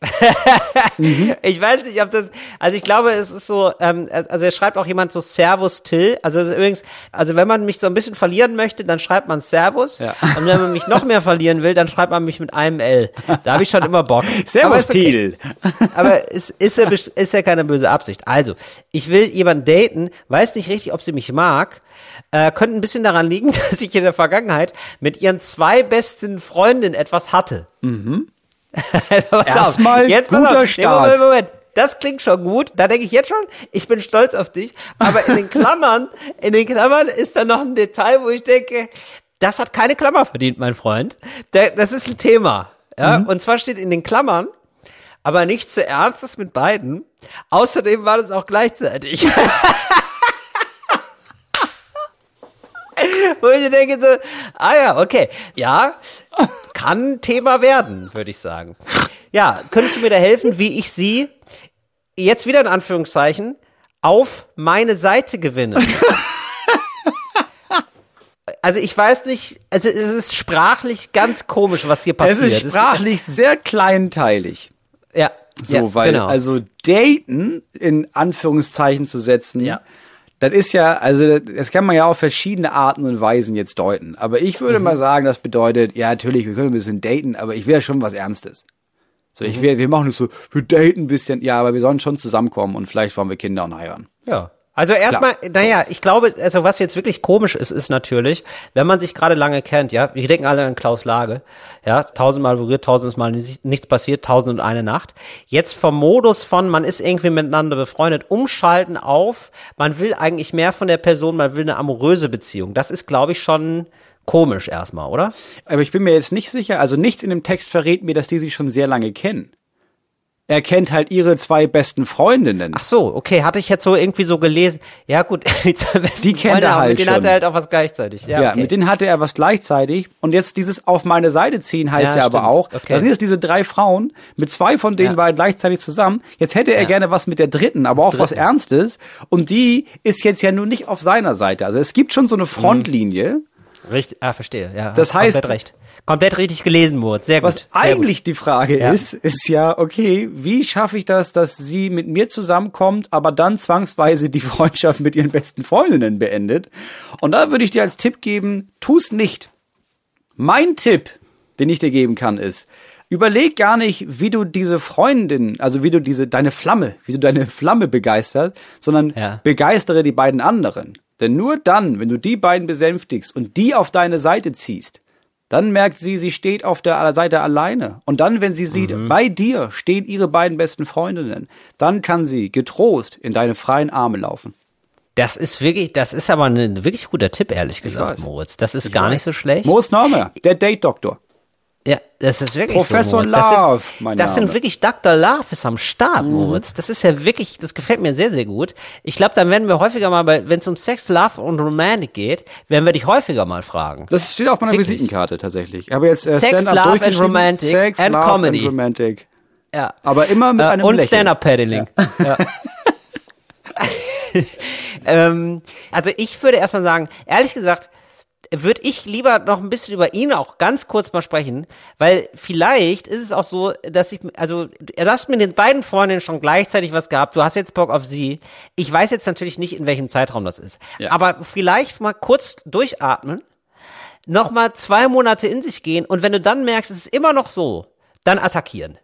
Ich weiß nicht, ob das, also ich glaube, es ist so, ähm, also es schreibt auch jemand so Servus Till. Also ist übrigens, also wenn man mich so ein bisschen verlieren möchte, dann schreibt man Servus. Ja. Und wenn man mich noch mehr verlieren will, dann schreibt man mich mit einem L. Da habe ich schon immer Bock. Servus, ist okay. Aber es ist ja, ist ja keine böse Absicht. Also, ich will jemanden daten, weiß nicht richtig, ob sie mich mag. Äh, könnte ein bisschen daran liegen, dass ich in der Vergangenheit mit ihren zwei besten Freundinnen etwas hatte. Mhm. Erstmal guter Nee, Start. Moment, Moment. Das klingt schon gut. Da denke ich jetzt schon, ich bin stolz auf dich. Aber in den Klammern, in den Klammern ist da noch ein Detail, wo ich denke, das hat keine Klammer verdient, mein Freund. Da- Das ist ein Thema. Ja, und zwar steht in den Klammern, aber nicht zu Ernstes mit beiden. Außerdem war das auch gleichzeitig. Wo ich denke so, ah ja, okay, ja, kann Thema werden, würde ich sagen. Ja, könntest du mir da helfen, wie ich sie jetzt wieder in Anführungszeichen auf meine Seite gewinne? Also ich weiß nicht, also es ist sprachlich ganz komisch, was hier Es passiert. ist sprachlich sehr kleinteilig. ja, So, ja, weil, genau. also daten in Anführungszeichen zu setzen, Ja. Das ist ja, also das kann man ja auf verschiedene Arten und Weisen jetzt deuten. Aber ich würde Mhm. mal sagen, das bedeutet, ja, natürlich, wir können ein bisschen daten, aber ich will ja schon was Ernstes. So, Mhm. ich will, wir machen es so, wir daten ein bisschen, ja, aber wir sollen schon zusammenkommen und vielleicht wollen wir Kinder und heiraten. Ja. Also erstmal, naja, ich glaube, also was jetzt wirklich komisch ist, ist natürlich, wenn man sich gerade lange kennt, ja, wir denken alle an Klaus Lage, ja, tausendmal berührt, tausendmal nicht- nichts passiert, tausend und eine Nacht. Jetzt vom Modus von, man ist irgendwie miteinander befreundet, umschalten auf, man will eigentlich mehr von der Person, man will eine amoröse Beziehung. Das ist, glaube ich, schon komisch erstmal, oder? Aber ich bin mir jetzt nicht sicher, also nichts in dem Text verrät mir, dass die sich schon sehr lange kennen. Er kennt halt ihre zwei besten Freundinnen. Ach so, okay, hatte ich jetzt so irgendwie so gelesen. Ja gut, die zwei besten Die kennt Freunde er halt mit denen hat schon. er halt auch was gleichzeitig. Ja, Ja, okay. mit denen hatte er was gleichzeitig. Und jetzt dieses auf meine Seite ziehen heißt Ja, ja, aber auch, Okay. da sind jetzt diese drei Frauen, mit zwei von denen Ja. war er gleichzeitig zusammen. Jetzt hätte er gerne was mit der dritten, aber auch was Dritten. Ernstes. Und die ist jetzt ja nur nicht auf seiner Seite. Also es gibt schon so eine Frontlinie, Richtig, ah, verstehe, ja. Das heißt- recht. Komplett richtig gelesen, Moritz. Sehr gut. Was sehr eigentlich die Frage Ja. ist, ist ja, okay, wie schaffe ich das, dass sie mit mir zusammenkommt, aber dann zwangsweise die Freundschaft mit ihren besten Freundinnen beendet? Und da würde ich dir als Tipp geben, tu's nicht. Mein Tipp, den ich dir geben kann, ist, überleg gar nicht, wie du diese Freundin, also wie du diese, deine Flamme, wie du deine Flamme begeisterst, sondern Ja. begeistere die beiden anderen. Denn nur dann, wenn du die beiden besänftigst und die auf deine Seite ziehst, dann merkt sie, sie steht auf der Seite alleine. Und dann, wenn sie sieht, Mhm. bei dir stehen ihre beiden besten Freundinnen, dann kann sie getrost in deine freien Arme laufen. Das ist wirklich, das ist aber ein wirklich guter Tipp, ehrlich gesagt, weiß. Moritz. Das ist gar nicht so schlecht. Moritz Normer, der Date-Doktor. Ja, das ist wirklich Professor so, Moritz. Das Love, sind, Das sind Name. Mhm. wirklich Dr. Love ist am Start, Moritz. Das ist ja wirklich, das gefällt mir sehr, sehr gut. Ich glaube, dann werden wir häufiger mal, wenn es um Sex, Love und Romantik geht, werden wir dich häufiger mal fragen. Das steht auf meiner Wirklich? Visitenkarte tatsächlich. Ich habe jetzt äh, Sex, Love and. Romantic Sex, and Love Comedy. and Romantic. Ja. Aber immer mit Äh, einem und. Stand-Up-Paddling. Ja. ähm, also ich würde erstmal sagen, ehrlich gesagt, würde ich lieber noch ein bisschen über ihn auch ganz kurz mal sprechen, weil vielleicht ist es auch so, dass ich, also du hast mit den beiden Freundinnen schon gleichzeitig was gehabt, du hast jetzt Bock auf sie. Ich weiß jetzt natürlich nicht, in welchem Zeitraum das ist, Ja. aber vielleicht mal kurz durchatmen, noch mal zwei Monate in sich gehen und wenn du dann merkst, es ist immer noch so, dann attackieren.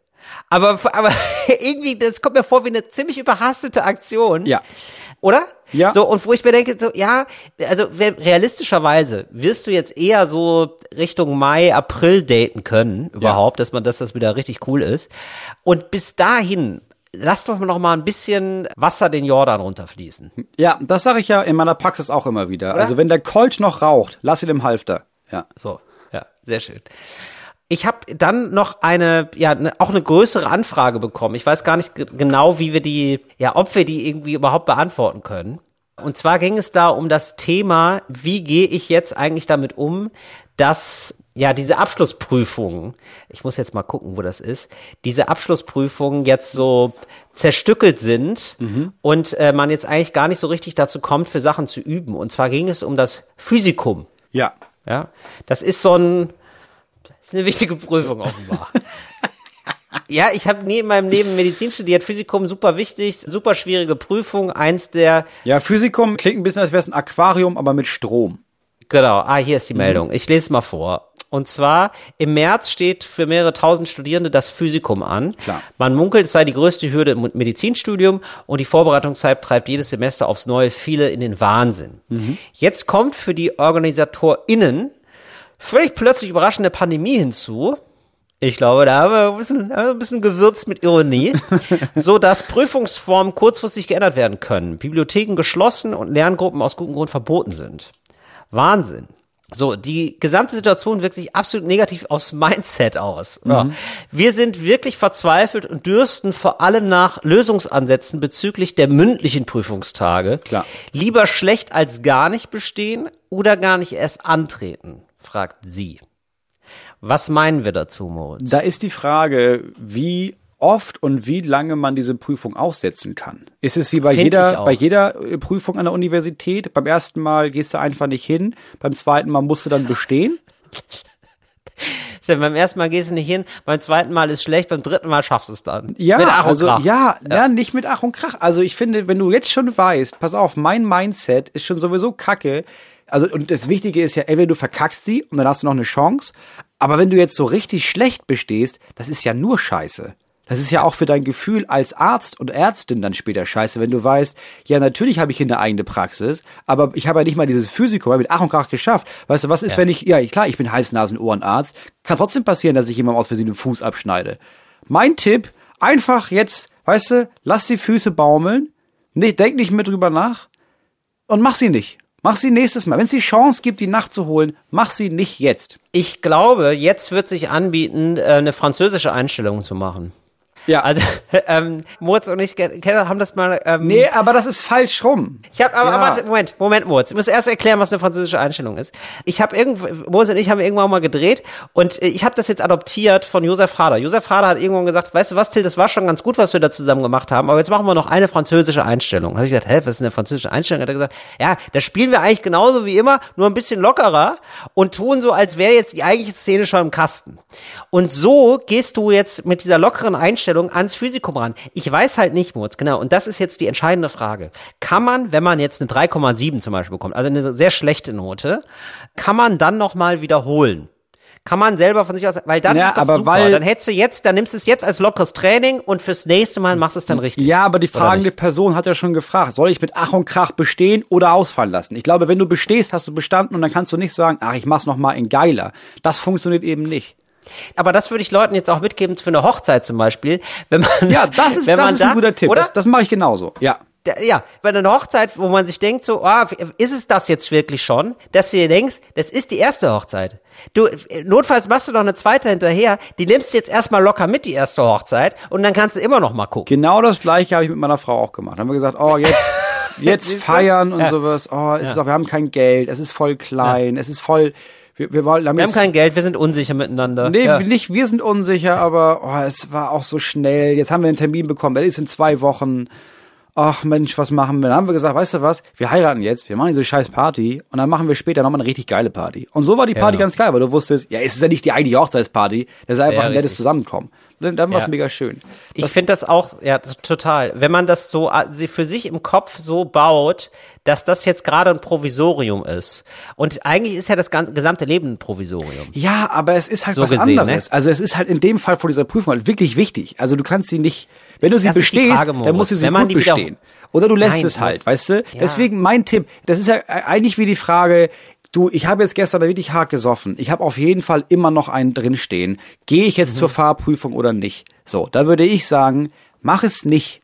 Aber, aber irgendwie, das kommt mir vor wie eine ziemlich überhastete Aktion. Ja. Oder? Ja. So, und wo ich mir denke, so, ja, also realistischerweise wirst du jetzt eher so Richtung Mai, April daten können, überhaupt, dass man, dass das wieder richtig cool ist. Und bis dahin, lass doch noch mal ein bisschen Wasser den Jordan runterfließen. Ja, das sage ich ja in meiner Praxis auch immer wieder. Also wenn der Colt noch raucht, lass ihn im Halfter. Ja. So, ja, sehr schön. Ich habe dann noch eine, ja, ne, auch eine größere Anfrage bekommen. Ich weiß gar nicht ge- genau, wie wir die, ja, ob wir die irgendwie überhaupt beantworten können. Und zwar ging es da um das Thema, wie gehe ich jetzt eigentlich damit um, dass ja diese Abschlussprüfungen, ich muss jetzt mal gucken, wo das ist, diese Abschlussprüfungen jetzt so zerstückelt sind und äh, man jetzt eigentlich gar nicht so richtig dazu kommt, für Sachen zu üben. Und zwar ging es um das Physikum. Ja. Ja, das ist so ein, das ist eine wichtige Prüfung offenbar. ja, ich habe nie in meinem Leben Medizin studiert, Physikum super wichtig, super schwierige Prüfung, eins der, Ja, Physikum klingt ein bisschen, als wäre es ein Aquarium, aber mit Strom. genau, ah, hier ist die Mhm. Meldung, ich lese es mal vor. Und zwar, im März steht für mehrere tausend Studierende das Physikum an. Klar. Man munkelt, es sei die größte Hürde im Medizinstudium und die Vorbereitungszeit treibt jedes Semester aufs Neue viele in den Wahnsinn. Mhm. Jetzt kommt für die OrganisatorInnen völlig plötzlich überraschende Pandemie hinzu. Ich glaube, da haben wir ein bisschen, ein bisschen gewürzt mit Ironie, so dass Prüfungsformen kurzfristig geändert werden können, Bibliotheken geschlossen und Lerngruppen aus gutem Grund verboten sind. Wahnsinn. So, die gesamte Situation wirkt sich absolut negativ aufs Mindset aus. Ja. Wir sind wirklich verzweifelt und dürsten vor allem nach Lösungsansätzen bezüglich der mündlichen Prüfungstage. Klar. Lieber schlecht als gar nicht bestehen oder gar nicht erst antreten, fragt sie. Was meinen wir dazu, Moritz? Da ist die Frage, wie oft und wie lange man diese Prüfung aussetzen kann. Ist es wie bei Find jeder, bei jeder äh, Prüfung an der Universität? Beim ersten Mal gehst du einfach nicht hin, beim zweiten Mal musst du dann bestehen? Stimmt, beim ersten Mal gehst du nicht hin, beim zweiten Mal ist schlecht, beim dritten Mal schaffst du es dann. Ja, Mit Ach und also, Krach. ja, ja, nicht mit Ach und Krach. Also ich finde, wenn du jetzt schon weißt, pass auf, mein Mindset ist schon sowieso kacke. Also, und das Wichtige ist ja, entweder du verkackst sie und dann hast du noch eine Chance. Aber wenn du jetzt so richtig schlecht bestehst, das ist ja nur Scheiße. Das ist ja auch für dein Gefühl als Arzt und Ärztin dann später scheiße, wenn du weißt, ja, natürlich habe ich hier eine eigene Praxis, aber ich habe ja nicht mal dieses Physikum mit Ach und Krach geschafft. Weißt du, was ist, wenn ich, ja, klar, ich bin Hals-Nasen-Ohrenarzt, kann trotzdem passieren, dass ich jemandem aus Versehen den Fuß abschneide. Mein Tipp, einfach jetzt, weißt du, lass die Füße baumeln, nee, denk nicht mehr drüber nach und mach sie nicht. Mach sie nächstes Mal. Wenn es die Chance gibt, die nachzuholen, mach sie nicht jetzt. Ich glaube, jetzt wird sich anbieten, äh, eine französische Einstellung zu machen. Ja. Also, ähm, Moritz und ich ke- ke- haben das mal. Ähm, nee, aber das ist falsch rum. Ich habe, aber, Ja. warte, Moment, Moment, Moritz. Ich muss erst erklären, was eine französische Einstellung ist. Ich habe irgendwo, Moritz und ich haben irgendwann mal gedreht und äh, ich habe das jetzt adoptiert von Josef Hader. Josef Hader hat irgendwann gesagt, weißt du was, Till, das war schon ganz gut, was wir da zusammen gemacht haben, aber jetzt machen wir noch eine französische Einstellung. Da habe ich gesagt, hä, was ist eine französische Einstellung? Hat er gesagt, ja, da spielen wir eigentlich genauso wie immer, nur ein bisschen lockerer und tun so, als wäre jetzt die eigentliche Szene schon im Kasten. Und so gehst du jetzt mit dieser lockeren Einstellung ans Physikum ran. Ich weiß halt nicht, Moritz, genau. Und das ist jetzt die entscheidende Frage. Kann man, wenn man jetzt eine 3,7 zum Beispiel bekommt, also eine sehr schlechte Note, kann man dann nochmal wiederholen? Kann man selber von sich aus, weil das Ja, ist doch aber super. weil- dann hättest du jetzt, dann nimmst du es jetzt als lockeres Training und fürs nächste Mal machst du es dann richtig. Ja, aber die fragende? Person hat ja schon gefragt, soll ich mit Ach und Krach bestehen oder ausfallen lassen? Ich glaube, wenn du bestehst, hast du bestanden und dann kannst du nicht sagen, ach, ich mach's noch mal in geiler. Das funktioniert eben nicht. Aber das würde ich Leuten jetzt auch mitgeben für eine Hochzeit zum Beispiel, wenn man Ja, das ist, wenn das man ist da, ein guter Tipp. Oder? Das, das mache ich genauso. Ja. Ja, bei einer Hochzeit, wo man sich denkt, so, ah, ist es das jetzt wirklich schon, dass du dir denkst, das ist die erste Hochzeit. Du, notfalls machst du noch eine zweite hinterher, die nimmst du jetzt erstmal locker mit, die erste Hochzeit, und dann kannst du immer noch mal gucken. Genau das gleiche habe ich mit meiner Frau auch gemacht. Haben wir gesagt, oh, jetzt, jetzt feiern und Ja. sowas. Oh, es ist auch, wir haben kein Geld, es ist voll klein, es ist voll, wir, wir wollen, haben Wir haben jetzt, kein Geld, wir sind unsicher miteinander. Nee, ja. nicht, wir sind unsicher, aber oh, es war auch so schnell. Jetzt haben wir einen Termin bekommen, der ist in zwei Wochen. Ach Mensch, was machen wir? Dann haben wir gesagt, weißt du was, wir heiraten jetzt, wir machen diese scheiß Party und dann machen wir später nochmal eine richtig geile Party. Und so war die Party Ja. ganz geil, weil du wusstest, ja, es ist ja nicht die eigentliche Hochzeitsparty, das ist einfach Ja, ein nettes. Zusammenkommen. Und dann, dann war es Ja. mega schön. Ich finde das auch, ja, total. Wenn man das so sie für sich im Kopf so baut, dass das jetzt gerade ein Provisorium ist. Und eigentlich ist ja das ganze, gesamte Leben ein Provisorium. Ja, aber es ist halt So was gesehen, anderes. ne? Also es ist halt in dem Fall vor dieser Prüfung halt wirklich wichtig. Also du kannst sie nicht, wenn du sie Das bestehst, Frage, dann musst du sie gut wieder- bestehen. Oder du lässt Nein, es halt, weißt du? Ja. Deswegen mein Tipp, das ist ja eigentlich wie die Frage, du, ich habe jetzt gestern da wirklich hart gesoffen. Ich habe auf jeden Fall immer noch einen drinstehen. Gehe ich Mhm. jetzt zur Fahrprüfung oder nicht? So, da würde ich sagen, mach es nicht.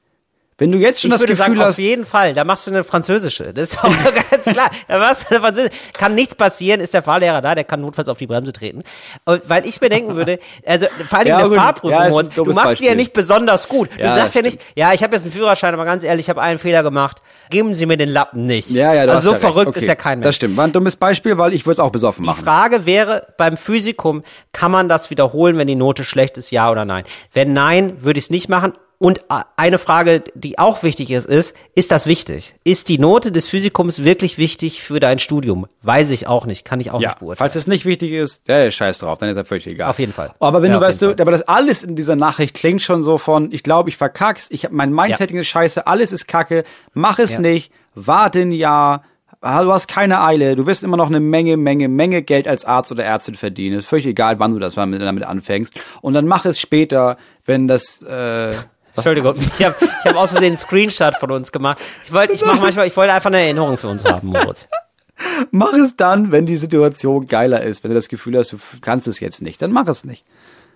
Wenn du jetzt schon ich das würde Gefühl sagen, hast, auf jeden Fall, da machst du eine französische. Das ist auch ganz klar. Da machst du eine französische. Kann nichts passieren, ist der Fahrlehrer da, der kann notfalls auf die Bremse treten. Und weil ich mir denken würde, also vor allem Ja, in der gut. Fahrprüfung, Ja, ein du machst die ja Beispiel. nicht besonders gut. Du Ja, sagst ja nicht, ja, ich habe jetzt einen Führerschein, aber ganz ehrlich, ich habe einen Fehler gemacht. Geben Sie mir den Lappen nicht. ja, ja, also so ja verrückt Okay, ist ja kein Mensch. Das stimmt, war ein dummes Beispiel, weil ich würde es auch besoffen Die machen. Frage wäre beim Physikum, kann man das wiederholen, wenn die Note schlecht ist, ja oder nein? Wenn nein, würde ich es nicht machen. Und äh, eine Frage, die auch wichtig ist, ist, ist das wichtig? Ist die Note des Physikums wirklich wichtig für dein Studium? Weiß ich auch nicht, kann ich auch Ja, nicht beurteilen. falls es nicht wichtig ist, ja, scheiß drauf, dann ist er völlig egal. Auf jeden Fall. Aber wenn Ja, du weißt, du, Fall. aber das alles in dieser Nachricht klingt schon so von, ich glaube, ich verkack's, ich hab, mein Mindsetting ist scheiße, alles ist kacke, mach es Ja. nicht, warte ein Jahr, ah, du hast keine Eile, du wirst immer noch eine Menge, Menge, Menge Geld als Arzt oder Ärztin verdienen. Ist völlig egal, wann du das damit, damit anfängst. Und dann mach es später, wenn das, äh, Entschuldigung, ich habe ich hab aus Versehen einen Screenshot von uns gemacht. Ich wollte, ich mache manchmal, ich wollte einfach eine Erinnerung für uns haben, Moritz. mach es dann, wenn die Situation geiler ist, wenn du das Gefühl hast, du kannst es jetzt nicht, dann mach es nicht.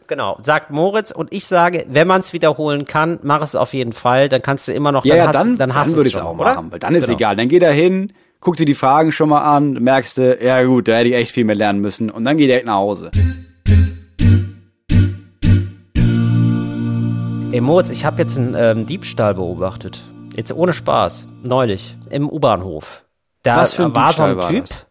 Genau, sagt Moritz und ich sage, wenn man es wiederholen kann, mach es auf jeden Fall, dann kannst du immer noch, Ja, dann ja, hast, dann, dann hast dann du würde ich es auch oder? machen, weil dann ist Genau. egal. Dann geh da hin, guck dir die Fragen schon mal an, merkst du, ja gut, da hätte ich echt viel mehr lernen müssen und dann geht direkt nach Hause. Ey Moritz, ich habe jetzt einen ähm, Diebstahl beobachtet. Jetzt ohne Spaß. Neulich. Im U-Bahnhof. Da Was für ein war so Diebstahl ein war Typ. das?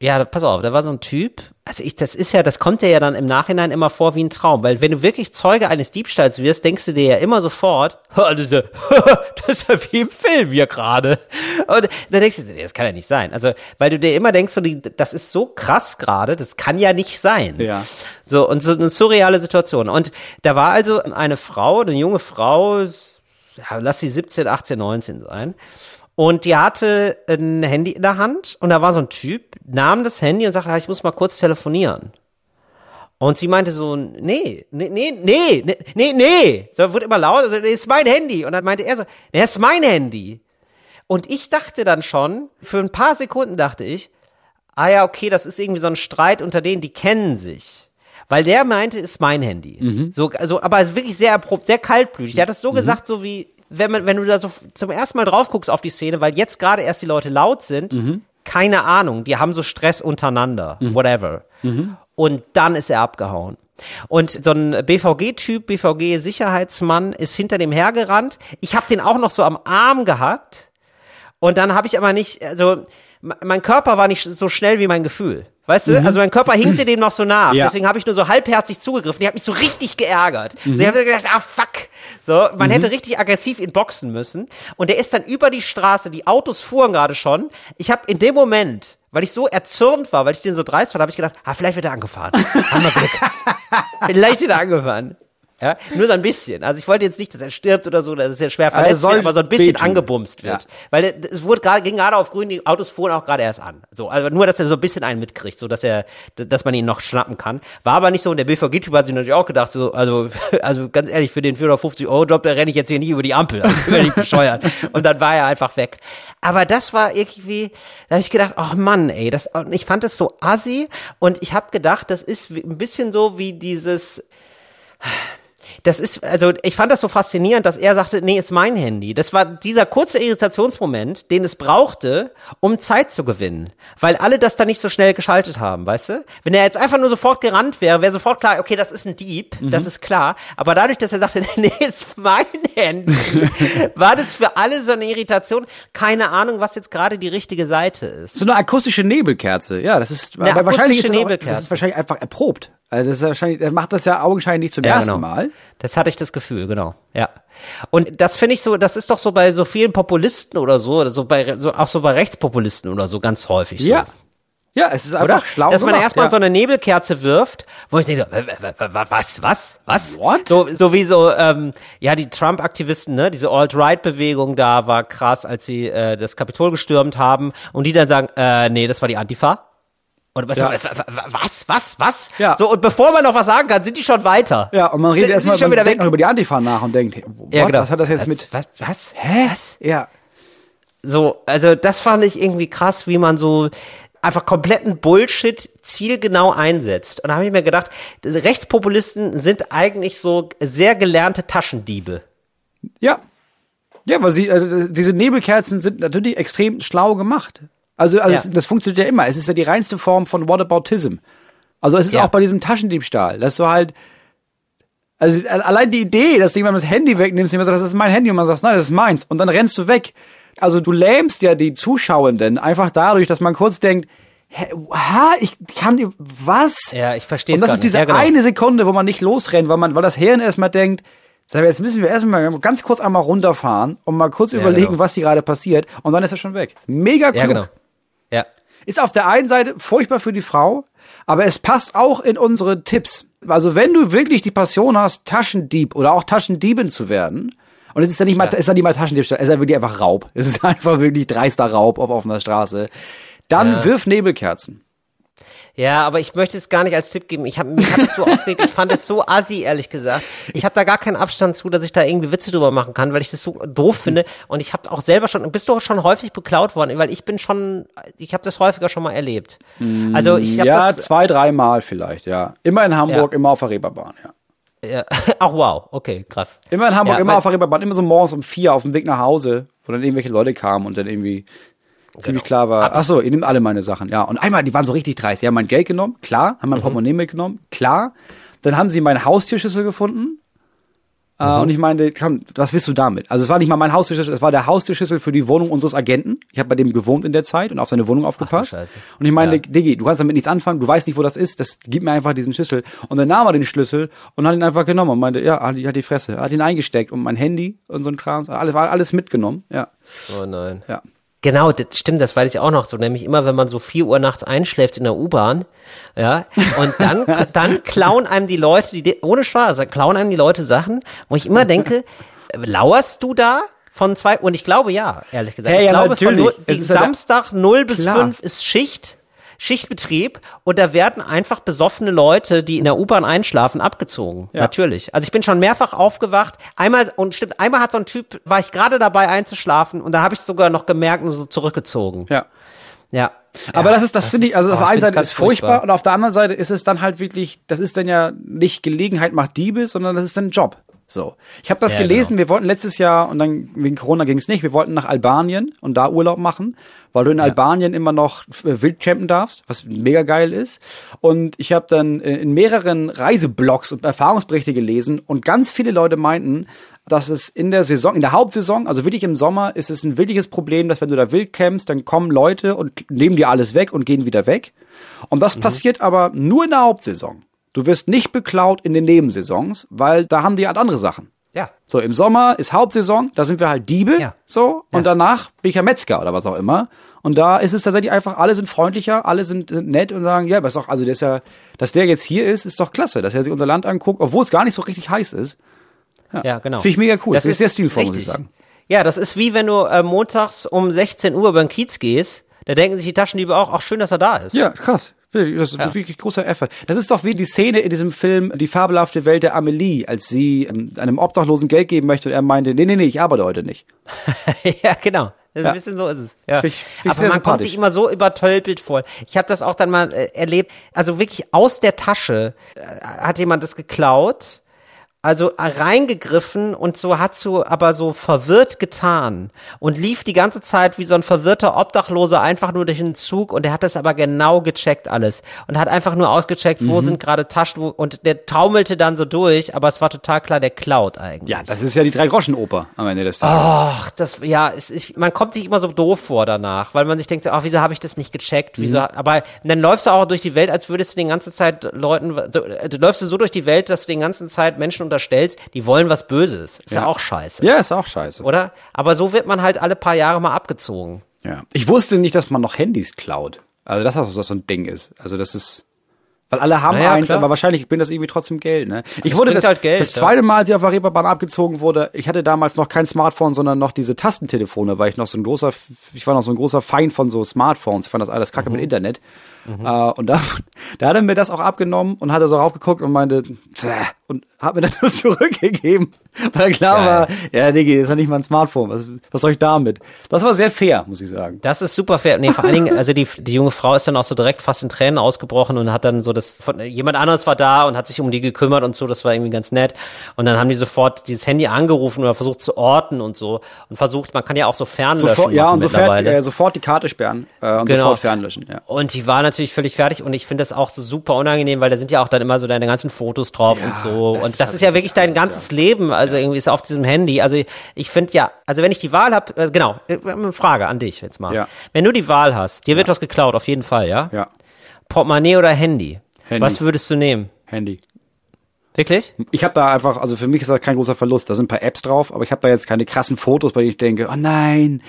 Ja, pass auf, da war so ein Typ. Also ich, das ist ja, das kommt dir ja dann im Nachhinein immer vor wie ein Traum, weil wenn du wirklich Zeuge eines Diebstahls wirst, denkst du dir ja immer sofort, "Ha, das ist ja, das ist ja wie im Film hier gerade. Und dann denkst du dir, das kann ja nicht sein. Also, weil du dir immer denkst, so, das ist so krass gerade, das kann ja nicht sein. Ja. So, und so eine surreale Situation. Und da war also eine Frau, eine junge Frau, lass sie 17, 18, 19 sein. Und die hatte ein Handy in der Hand und da war so ein Typ, nahm das Handy und sagte, "Ah, ich muss mal kurz telefonieren. Und sie meinte so, nee, nee, nee, nee, nee, nee, nee. So wurde immer laut, also, das ist mein Handy. Und dann meinte er so, das ist mein Handy. Und ich dachte dann schon, für ein paar Sekunden dachte ich, ah ja, okay, das ist irgendwie so ein Streit unter denen, die kennen sich. Weil der meinte, ist mein Handy. So, also, aber wirklich sehr erprobt, sehr kaltblütig. Der hat das so gesagt, so wie, wenn man, wenn du da so zum ersten Mal drauf guckst auf die Szene, weil jetzt gerade erst die Leute laut sind, keine Ahnung, die haben so Stress untereinander, whatever. Und dann ist er abgehauen. Und so ein BVG-Typ, BVG-Sicherheitsmann ist hinter dem hergerannt. Ich habe den auch noch so am Arm gehabt. Und dann habe ich aber nicht, also mein Körper war nicht so schnell wie mein Gefühl. Weißt du? Also mein Körper hinkte dem noch so nach. Ja. Deswegen habe ich nur so halbherzig zugegriffen. Die hat mich so richtig geärgert. So, ich habe gedacht, ah fuck. So, man hätte richtig aggressiv ihn boxen müssen. Und der ist dann über die Straße, die Autos fuhren gerade schon. Ich habe in dem Moment, weil ich so erzürnt war, weil ich den so dreist war, habe ich gedacht, ah, vielleicht wird er angefahren. Haben wir Glück. vielleicht wird er angefahren. Ja, nur so ein bisschen. Also ich wollte jetzt nicht, dass er stirbt oder so, das ist ja schwer verletzt, soll wird, aber so ein bisschen wehtun. angebumst wird. Ja. Weil es wurde gerade, ging gerade auf grün, die Autos fuhren auch gerade erst an. So, also nur, dass er so ein bisschen einen mitkriegt, so dass er, dass man ihn noch schnappen kann. War aber nicht so, und der BVG-Typ hat sich natürlich auch gedacht, so, also, also ganz ehrlich, für den 450-Euro-Job, da renne ich jetzt hier nicht über die Ampel. Also, ich bin nicht bescheuert. Und dann war er einfach weg. Aber das war irgendwie, da habe ich gedacht, ach Mann, ey, das, und ich fand das so assi und ich habe gedacht, das ist ein bisschen so wie dieses, das ist, also ich fand das so faszinierend, dass er sagte, nee, ist mein Handy. Das war dieser kurze Irritationsmoment, den es brauchte, um Zeit zu gewinnen. Weil alle das dann nicht so schnell geschaltet haben, weißt du? Wenn er jetzt einfach nur sofort gerannt wäre, wäre sofort klar, okay, das ist ein Dieb, das ist klar. Aber dadurch, dass er sagte, nee, ist mein Handy, war das für alle so eine Irritation. Keine Ahnung, was jetzt gerade die richtige Seite ist. So eine akustische Nebelkerze, ja, das ist, Eine wahrscheinlich ist das, auch, das ist wahrscheinlich einfach erprobt. Also das ist ja wahrscheinlich, er macht das ja augenscheinlich zum ersten Mal. Das hatte ich das Gefühl, genau. Ja. Und das finde ich so, das ist doch so bei so vielen Populisten oder so, so bei so auch so bei Rechtspopulisten oder so ganz häufig so. Ja. Ja, es ist einfach Oder? schlau Dass man gemacht, erstmal ja. so eine Nebelkerze wirft, wo ich denke, so, was, was, was? What? So, so wie so, ähm, ja, die Trump-Aktivisten, ne, diese Alt-Right-Bewegung da war krass, als sie äh, das Kapitol gestürmt haben und die dann sagen, äh, nee, das war die Antifa. Und was, Ja. was, was, was? Ja. So, und bevor man noch was sagen kann, sind die schon weiter. Ja, und man redet erstmal schon wieder weg. noch über die Antifa nach und denkt, what, Ja, genau. was hat das jetzt was, mit? Was? was? Hä? Was? Ja. So, also das fand ich irgendwie krass, wie man so einfach kompletten Bullshit zielgenau einsetzt. Und da habe ich mir gedacht, Rechtspopulisten sind eigentlich so sehr gelernte Taschendiebe. Ja. Ja, weil sie, also diese Nebelkerzen sind natürlich extrem schlau gemacht. Also, also Ja. es, das funktioniert ja immer. Es ist ja die reinste Form von Whataboutism. Also es ist Ja. auch bei diesem Taschendiebstahl, dass du halt, also allein die Idee, dass du jemandem das Handy wegnimmst, jemand sagt, das ist mein Handy und man sagt, nein, das ist meins. Und dann rennst du weg. Also du lähmst ja die Zuschauenden einfach dadurch, dass man kurz denkt, hä, ha, ich kann, was? Ja, ich verstehe Und das ist diese Ja, genau. eine Sekunde, wo man nicht losrennt, weil man, weil das Hirn erstmal denkt, jetzt müssen wir erstmal ganz kurz einmal runterfahren und mal kurz Ja, überlegen, genau. was hier gerade passiert. Und dann ist er schon weg. Mega klug. Ja, genau. Ist auf der einen Seite furchtbar für die Frau, aber es passt auch in unsere Tipps. Also wenn du wirklich die Passion hast, Taschendieb oder auch Taschendiebin zu werden, und es ist ja nicht mal, Ja. ist ja nicht mal Taschendiebstahl, es ist ja wirklich einfach Raub. Es ist einfach wirklich dreister Raub auf offener Straße. Dann Ja. wirf Nebelkerzen. Ja, aber ich möchte es gar nicht als Tipp geben. Ich habe mich es so aufgeregt. Ich fand es so assi, ehrlich gesagt. Ich habe da gar keinen Abstand zu, dass ich da irgendwie Witze drüber machen kann, weil ich das so doof finde. Und ich habe auch selber schon, bist du auch schon häufig beklaut worden, weil ich bin schon, ich habe das häufiger schon mal erlebt. Also ich habe Ja, das, zwei, dreimal vielleicht, ja. Immer in Hamburg, Ja. immer auf der Reeperbahn, ja. ja. ach wow, okay, krass. Immer in Hamburg, Ja, immer auf der Reeperbahn, immer so morgens um vier auf dem Weg nach Hause, wo dann irgendwelche Leute kamen und dann irgendwie ziemlich klar war, ach so, ihr nehmt alle meine Sachen, ja. Und einmal, die waren so richtig dreist. Die haben mein Geld genommen, klar, haben mein Portemonnaie mitgenommen, klar. Dann haben sie meine Haustierschlüssel gefunden. Äh, und ich meinte, komm, was willst du damit? Also es war nicht mal mein Haustierschlüssel, es war der Haustierschlüssel für die Wohnung unseres Agenten. Ich habe bei dem gewohnt in der Zeit und auf seine Wohnung aufgepasst. Scheiße. und ich meinte, Ja. Diggi, du kannst damit nichts anfangen, du weißt nicht, wo das ist, das gib mir einfach diesen Schlüssel. Und dann nahm er den Schlüssel und hat ihn einfach genommen und meinte, ja, hat die, hat die Fresse. Hat ihn eingesteckt und mein Handy und so ein Kram, alles war alles mitgenommen. Ja. Oh nein. Ja. Genau, das stimmt, das weiß ich auch noch so. Nämlich immer, wenn man so vier Uhr nachts einschläft in der U-Bahn, ja, und dann, dann klauen einem die Leute, die, ohne Spaß, klauen einem die Leute Sachen, wo ich immer denke, lauerst du da? Von zwei, und ich glaube ja, ehrlich gesagt. Hey, ich ja, glaube, natürlich. von die ja Samstag 0 bis Klar. 5 ist Schicht, Schichtbetrieb und da werden einfach besoffene Leute, die in der U-Bahn einschlafen, abgezogen. Ja. Natürlich. Also ich bin schon mehrfach aufgewacht. Einmal, und stimmt, einmal hat so ein Typ, war ich gerade dabei einzuschlafen und da habe ich sogar noch gemerkt und so zurückgezogen. Ja. Ja. Aber Ja, das ist, das, finde ich, also auf der einen Seite ist furchtbar, und auf der anderen Seite ist es dann halt wirklich, das ist dann ja nicht Gelegenheit macht Diebe, sondern das ist dann ein Job. So. Ich habe das Ja, gelesen, genau. wir wollten letztes Jahr, und dann wegen Corona ging es nicht, wir wollten nach Albanien und da Urlaub machen, weil du in Albanien immer noch äh, wild campen darfst, was mega geil ist. Und ich habe dann äh, in mehreren Reiseblogs und Erfahrungsberichte gelesen und ganz viele Leute meinten, dass es in der Saison, in der Hauptsaison, also wirklich im Sommer, ist es ein wirkliches Problem, dass wenn du da wild campst, dann kommen Leute und nehmen dir alles weg und gehen wieder weg. Und das passiert aber nur in der Hauptsaison. Du wirst nicht beklaut in den Nebensaisons, weil da haben die halt andere Sachen. Ja. So, im Sommer ist Hauptsaison, da sind wir halt Diebe, Ja. so, und danach bin ich ja Metzger oder was auch immer. Und da ist es tatsächlich einfach, alle sind freundlicher, alle sind nett und sagen, ja, ist doch, also ist ja, dass der jetzt hier ist, ist doch klasse, dass er sich unser Land anguckt, obwohl es gar nicht so richtig heiß ist. Ja, genau. Finde ich mega cool. Das ist sehr stilvoll, muss ich richtig. sagen. Ja, das ist wie wenn du äh, montags um 16 Uhr den Kiez gehst, da denken sich die Taschendiebe auch, ach schön, dass er da ist. Ja, krass. Das ist Ja. wirklich großer Effort. Das ist doch wie die Szene in diesem Film Die fabelhafte Welt der Amelie, als sie ähm, einem Obdachlosen Geld geben möchte und er meinte, nee, nee, nee, ich arbeite heute nicht. ja, genau. Ein Ja. bisschen so ist es. Ja. Find ich- find Aber man kommt sich immer so übertölpelt vor. Ich habe das auch dann mal äh, erlebt. Also wirklich aus der Tasche äh, hat jemand das geklaut. Also reingegriffen und so hat so aber so verwirrt getan und lief die ganze Zeit wie so ein verwirrter Obdachloser einfach nur durch den Zug und er hat das aber genau gecheckt alles und hat einfach nur ausgecheckt, Mhm. wo sind gerade Taschen wo, und der taumelte dann so durch, aber es war total klar, der klaut eigentlich. Ja, das ist ja die Drei-Groschen-Oper am Ende des Tages. Ach, das, ja, es ist, man kommt sich immer so doof vor danach, weil man sich denkt, ach, wieso habe ich das nicht gecheckt? Wieso, aber dann läufst du auch durch die Welt, als würdest du den ganze Zeit Leuten, so, äh, du läufst du so durch die Welt, dass du den ganzen Zeit Menschen unterstellst, die wollen was Böses. Ist ja, auch scheiße, Ja, ist auch scheiße. oder? Aber so wird man halt alle paar Jahre mal abgezogen. Ja. Ich wusste nicht, dass man noch Handys klaut. Also das, was so ein Ding ist. Also das ist, weil alle haben Naja, eins, klar. aber wahrscheinlich bringt das irgendwie trotzdem Geld. Ne? Ich Es wurde das, halt Geld, das ja. zweite Mal, als ich auf der Reeperbahn abgezogen wurde, ich hatte damals noch kein Smartphone, sondern noch diese Tastentelefone, weil ich noch so ein großer, ich war noch so ein großer Feind von so Smartphones. Ich fand das alles kacke Mhm. mit Internet. Äh, und da, da hat er mir das auch abgenommen und hat er so raufgeguckt und meinte, Zäh, und hat mir das so zurückgegeben, weil klar Geil. war, ja, Diggi, ist ja nicht mal ein Smartphone, was, was soll ich damit? Das war sehr fair, muss ich sagen. Das ist super fair. Nee, vor allen Dingen, also die, die junge Frau ist dann auch so direkt fast in Tränen ausgebrochen und hat dann so das, von, jemand anderes war da und hat sich um die gekümmert und so, das war irgendwie ganz nett. Und dann haben die sofort dieses Handy angerufen oder versucht zu orten und so und versucht, man kann ja auch so fernlöschen Sofort, ja, und sofort, äh, sofort die Karte sperren äh, und Genau. sofort fernlöschen. Ja. Und die war natürlich völlig fertig und ich finde das auch so super unangenehm, weil da sind ja auch dann immer so deine ganzen Fotos drauf Ja, und so. Das und das ist ja wirklich dein ganzes Leben, also irgendwie ist auf diesem Handy. Also ich finde ja, also wenn ich die Wahl habe, äh, genau, äh, eine Frage an dich jetzt mal. Ja. Wenn du die Wahl hast, dir wird was geklaut, auf jeden Fall, ja? ja, Portemonnaie oder Handy? Handy. Was würdest du nehmen? Handy. Wirklich? Ich habe da einfach, also für mich ist das kein großer Verlust. Da sind ein paar Apps drauf, aber ich habe da jetzt keine krassen Fotos, bei denen ich denke, oh nein,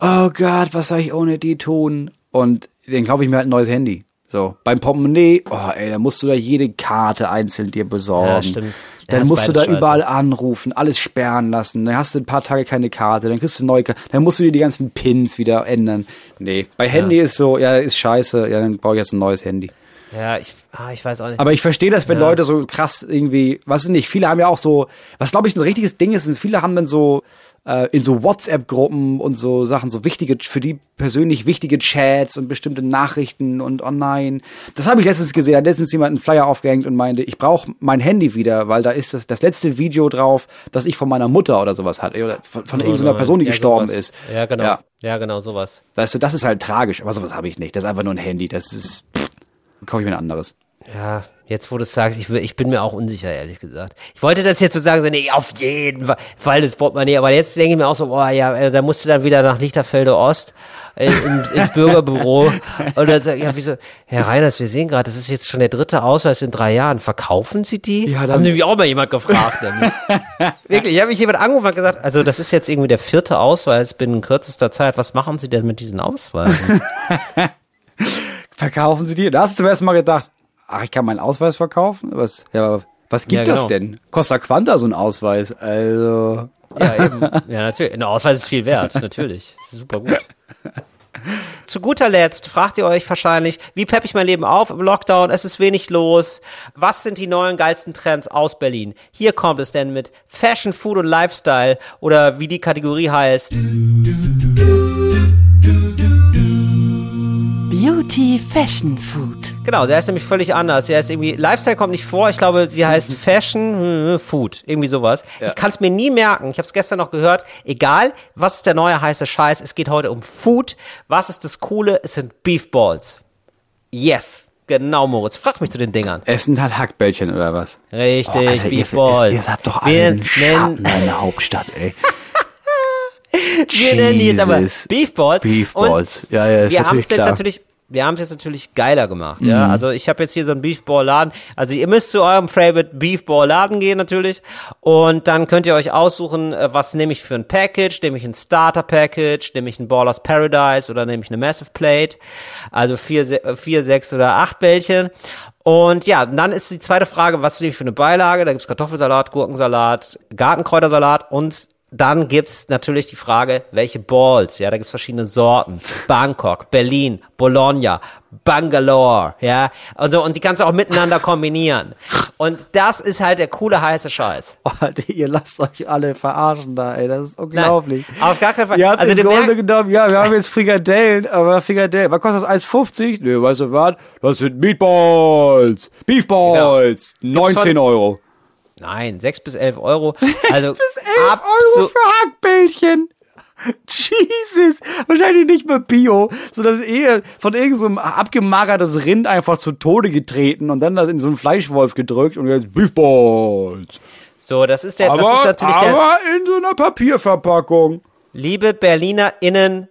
oh Gott, was soll ich ohne die tun? Und dann kaufe ich mir halt ein neues Handy. So, beim Portemonnaie, oh ey, da musst du da jede Karte einzeln dir besorgen. Ja, stimmt. Ja, Dann musst du da scheiße. überall anrufen, alles sperren lassen. Dann hast du ein paar Tage keine Karte, dann kriegst du eine neue Karte. Dann musst du dir die ganzen Pins wieder ändern. Nee, bei Handy ist so, ja, ist scheiße, ja, dann brauche ich jetzt ein neues Handy. Ja, ich, ah, ich weiß auch nicht. Aber ich verstehe das, wenn Ja. Leute so krass irgendwie, weiß ich nicht, viele haben ja auch so, was glaube ich ein richtiges Ding ist, ist, viele haben dann so äh, in so WhatsApp-Gruppen und so Sachen, so wichtige, für die persönlich wichtige Chats und bestimmte Nachrichten und online. Das habe ich letztens gesehen, da hat letztens jemand einen Flyer aufgehängt und meinte, ich brauche mein Handy wieder, weil da ist das, das letzte Video drauf, das ich von meiner Mutter oder sowas hatte, oder von, von irgendeiner Person, die Ja, gestorben sowas. ist. Ja, genau. Ja. Ja, genau, sowas. Weißt du, das ist halt tragisch, aber sowas habe ich nicht. Das ist einfach nur ein Handy, das ist, pff, kaufe ich mir ein anderes. Ja, jetzt wo du es sagst, ich, will- ich bin mir auch unsicher, ehrlich gesagt. Ich wollte das jetzt so sagen, so, nee, auf jeden Fall, Fall das Portemonnaie, aber jetzt denke ich mir auch so, boah, ja, äh, da musst du dann wieder nach Lichterfelde Ost äh, in, ins Bürgerbüro und dann sag ich, ja, wieso, Herr Reiners, wir sehen gerade, das ist jetzt schon der dritte Ausweis in drei Jahren, verkaufen Sie die? Ja, dann- Haben Sie mich auch mal jemand gefragt. Wirklich, ich habe mich jemand angerufen und gesagt, also das ist jetzt irgendwie der vierte Ausweis binnen kürzester Zeit, was machen Sie denn mit diesen Ausweisen? Verkaufen Sie die? Da hast du zum ersten Mal gedacht, ach, ich kann meinen Ausweis verkaufen? Was, ja, was gibt Ja, das genau. denn? Costa Quanta so ein Ausweis? Also, Ja, eben. Ja, natürlich. Ein Ausweis ist viel wert, natürlich. Das super gut. Zu guter Letzt fragt ihr euch wahrscheinlich, wie pepp ich mein Leben auf im Lockdown? Es ist wenig los. Was sind die neuen geilsten Trends aus Berlin? Hier kommt es denn mit Fashion, Food und Lifestyle oder wie die Kategorie heißt. Beauty Fashion Food. Genau, der ist nämlich völlig anders. Der ist irgendwie, Lifestyle kommt nicht vor. Ich glaube, sie heißt Fashion äh, Food. Irgendwie sowas. Ja. Ich kann es mir nie merken. Ich habe es gestern noch gehört. Egal, was ist der neue heiße Scheiß? Es geht heute um Food. Was ist das Coole? Es sind Beef Balls. Yes. Genau, Moritz. Frag mich zu den Dingern. es sind halt Hackbällchen oder was? Richtig, Oh, Alter, Beef ihr. Ihr, ihr habt doch Wir einen Schatten in der Hauptstadt, ey. Wir nennen die jetzt aber Jesus. Beef Balls. Beef Und. Ja, ja, ist wir haben es jetzt natürlich, wir haben es jetzt natürlich geiler gemacht, ja. Mhm. Also ich habe jetzt hier so einen Beefball Laden. Also ihr müsst zu eurem Favorite Beefball Laden gehen natürlich und dann könnt ihr euch aussuchen, äh, was nehme ich für ein Package. Nehme ich ein Starter Package, nehme ich ein Ballers Paradise oder nehme ich eine Massive Plate. Also vier, äh, vier, sechs oder acht Bällchen. Und ja, dann ist die zweite Frage, was nehme ich für eine Beilage? Da gibt's Kartoffelsalat, Gurkensalat, Gartenkräutersalat und dann gibt's natürlich die Frage, welche Balls, ja, da gibt's verschiedene Sorten. Bangkok, Berlin, Bologna, Bangalore, ja, und so, und die kannst du auch miteinander kombinieren. Und das ist halt der coole heiße Scheiß. Oh, ihr lasst euch alle verarschen da, ey. Das ist unglaublich. Nein, auf gar keinen Fall. Ihr habt Also im Grunde genommen, ja, wir haben jetzt Frikadellen, aber Frikadellen, was kostet das? 1,50? Nee, weißt du was? Das sind Meatballs, Beefballs, 19 von- Euro. Nein, sechs bis elf Euro. Also bis 11 Euro für Hackbällchen. Jesus, wahrscheinlich nicht mehr Bio, sondern eher von irgendeinem so einem abgemagertes Rind einfach zu Tode getreten und dann das in so einen Fleischwolf gedrückt und jetzt Beefballs. So, das ist der, Aber, das ist natürlich der, aber in so einer Papierverpackung. liebe BerlinerInnen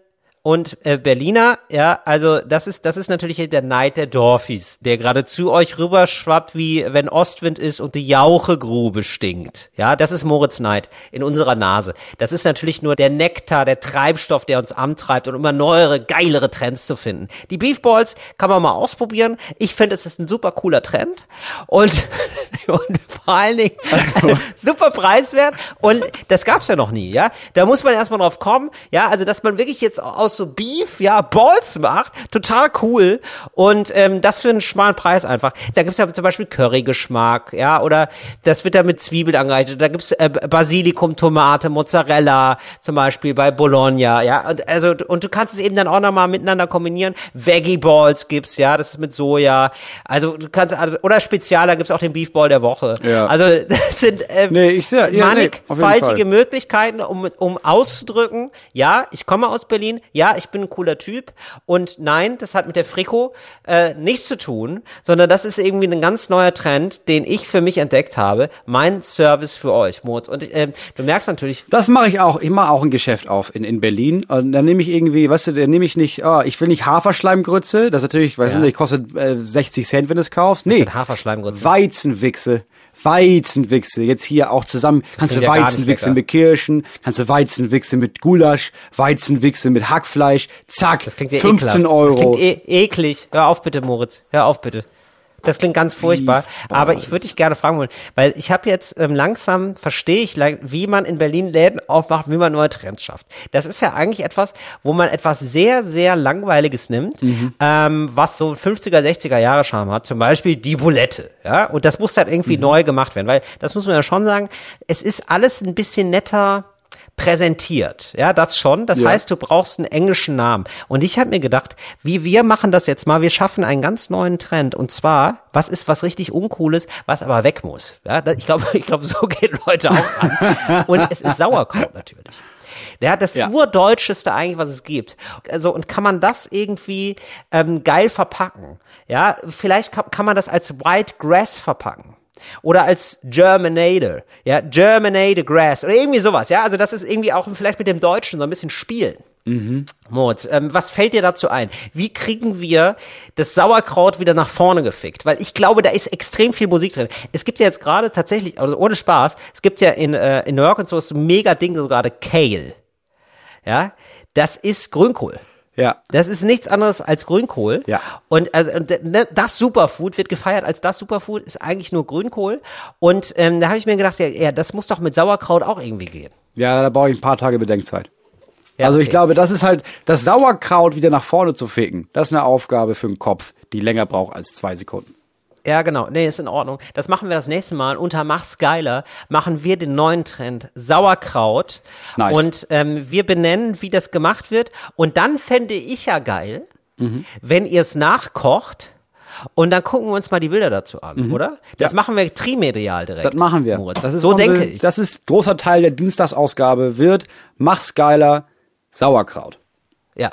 und äh, Berliner, ja, also das ist, das ist natürlich der Neid der Dorfis, der gerade zu euch rüberschwappt, wie wenn Ostwind ist und die Jauchegrube stinkt. Ja, das ist Moritz Neid in unserer Nase. Das ist natürlich nur der Nektar, der Treibstoff, der uns antreibt, um immer neuere, geilere Trends zu finden. Die Beefballs kann man mal ausprobieren. Ich finde, es ist ein super cooler Trend und, und vor allen Dingen super preiswert und das gab's ja noch nie, ja. Da muss man erstmal drauf kommen, ja, also dass man wirklich jetzt aus so Beef, ja, Balls macht, total cool und ähm, das für einen schmalen Preis einfach. Da gibt's ja zum Beispiel Currygeschmack, ja, oder das wird da mit Zwiebeln angereichert. Da gibt's äh, Basilikum, Tomate, Mozzarella, zum Beispiel bei Bologna, ja, und also und du kannst es eben dann auch nochmal miteinander kombinieren. Veggie Balls gibt's, ja, das ist mit Soja. Also du kannst oder spezial, da gibt's auch den Beef Ball der Woche. Ja. Also das sind äh, Nee, ich seh- ja, nee, mannigfaltige Fall. Möglichkeiten, um, um auszudrücken, ja, ich komme aus Berlin, ja, ich bin ein cooler Typ und nein, das hat mit der Friko äh, nichts zu tun, sondern das ist irgendwie ein ganz neuer Trend, den ich für mich entdeckt habe. Mein Service für euch, Moritz. Und ähm, du merkst natürlich, Das mache ich auch. Ich mache auch ein Geschäft auf in, in Berlin. Und dann nehme ich irgendwie, weißt du, dann nehme ich nicht, ah, ich will nicht Haferschleimgrütze. Das natürlich, weiß Ja. ich nicht, kostet äh, 60 Cent, wenn du es kaufst. Nee. Haferschleimgrütze? Weizenwichse. Weizenwichse. Jetzt hier auch zusammen. Kannst du Weizenwichse mit Kirschen, kannst du Weizenwichse mit Gulasch, Weizenwichse mit Hackfleisch. Zack. das klingt ja 15 ekelhaft. Euro. Das klingt e eklig. Hör auf bitte, Moritz. Hör auf bitte. Das klingt ganz furchtbar. Aber ich würde dich gerne fragen wollen, weil ich habe jetzt ähm, langsam verstehe ich, wie man in Berlin Läden aufmacht, wie man neue Trends schafft. Das ist ja eigentlich etwas, wo man etwas sehr, sehr Langweiliges nimmt, ähm, was so 50er, 60er Jahre Charme hat. Zum Beispiel die Bulette. Ja? Und das muss dann irgendwie neu gemacht werden, weil das muss man ja schon sagen, es ist alles ein bisschen netter präsentiert. Ja, das schon. Das Ja. heißt, du brauchst einen englischen Namen. Und ich habe mir gedacht, wie wir machen das jetzt mal, wir schaffen einen ganz neuen Trend. Und zwar, was ist was richtig Uncooles, was aber weg muss. Ja, ich glaube, ich glaube, so gehen Leute auch an. Und es ist Sauerkraut natürlich. Der hat das Ja. urdeutscheste eigentlich, was es gibt. Also, und kann man das irgendwie ähm, geil verpacken? Ja, vielleicht kann, kann man das als White Grass verpacken. Oder als Germinator, ja, Germinate Grass oder irgendwie sowas, ja, also das ist irgendwie auch vielleicht mit dem Deutschen so ein bisschen spielen. Moritz, ähm, was fällt dir dazu ein? Wie kriegen wir das Sauerkraut wieder nach vorne gefickt? Weil ich glaube, da ist extrem viel Musik drin. Es gibt ja jetzt gerade tatsächlich, also ohne Spaß, es gibt ja in, äh, in New York und so ist ein mega Ding so gerade Kale. Ja, das ist Grünkohl. Ja. Das ist nichts anderes als Grünkohl. Ja. Und also und ne, das Superfood wird gefeiert als das Superfood, ist eigentlich nur Grünkohl. Und ähm, da habe ich mir gedacht, ja, ja, das muss doch mit Sauerkraut auch irgendwie gehen. Ja, da brauche ich ein paar Tage Bedenkzeit. Ja, also ich okay. glaube, das ist halt, das Sauerkraut wieder nach vorne zu ficken, das ist eine Aufgabe für den Kopf, die länger braucht als zwei Sekunden. Ja, genau. Nee, ist in Ordnung. Das machen wir das nächste Mal. Unter Mach's geiler machen wir den neuen Trend Sauerkraut. Nice. Und ähm, wir benennen, wie das gemacht wird. Und dann fände ich ja geil, wenn ihr es nachkocht. Und dann gucken wir uns mal die Bilder dazu an, oder? Das machen wir trimedial direkt. Das machen wir. Moritz. Das ist so unsere, denke ich. Das ist großer Teil der Dienstagsausgabe, wird Mach's geiler Sauerkraut. ja,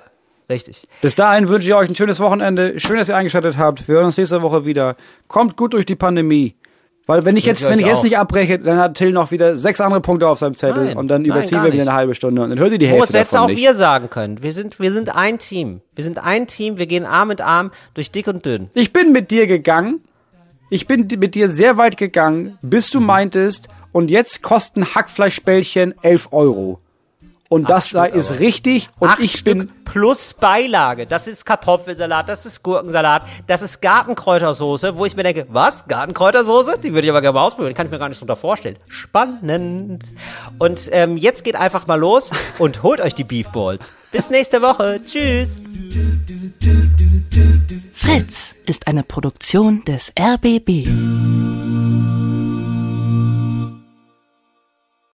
richtig. Bis dahin wünsche ich euch ein schönes Wochenende. Schön, dass ihr eingeschaltet habt. Wir hören uns nächste Woche wieder. Kommt gut durch die Pandemie. Weil wenn ich jetzt, wenn ich jetzt auch. nicht abbreche, dann hat Till noch wieder sechs andere Punkte auf seinem Zettel Nein, und dann überziehen wir wieder eine halbe Stunde und dann hört ihr die Hälfte hättest davon auch nicht. wir sagen können. Wir sind, wir sind ein Team. Wir sind ein Team. Wir gehen Arm in Arm durch dick und dünn. Ich bin mit dir gegangen. Ich bin mit dir sehr weit gegangen, bis du meintest, und jetzt kosten Hackfleischbällchen 11 Euro. Und das sei, ist aber. richtig. Und Acht ich Stück bin, plus Beilage. Das ist Kartoffelsalat, das ist Gurkensalat, das ist Gartenkräutersoße, wo ich mir denke, was? Gartenkräutersoße? Die würde ich aber gerne mal ausprobieren. Kann ich mir gar nicht drunter vorstellen. Spannend. Und ähm, jetzt geht einfach mal los und holt euch die Beef Balls. Bis nächste Woche. Tschüss. Fritz ist eine Produktion des RBB.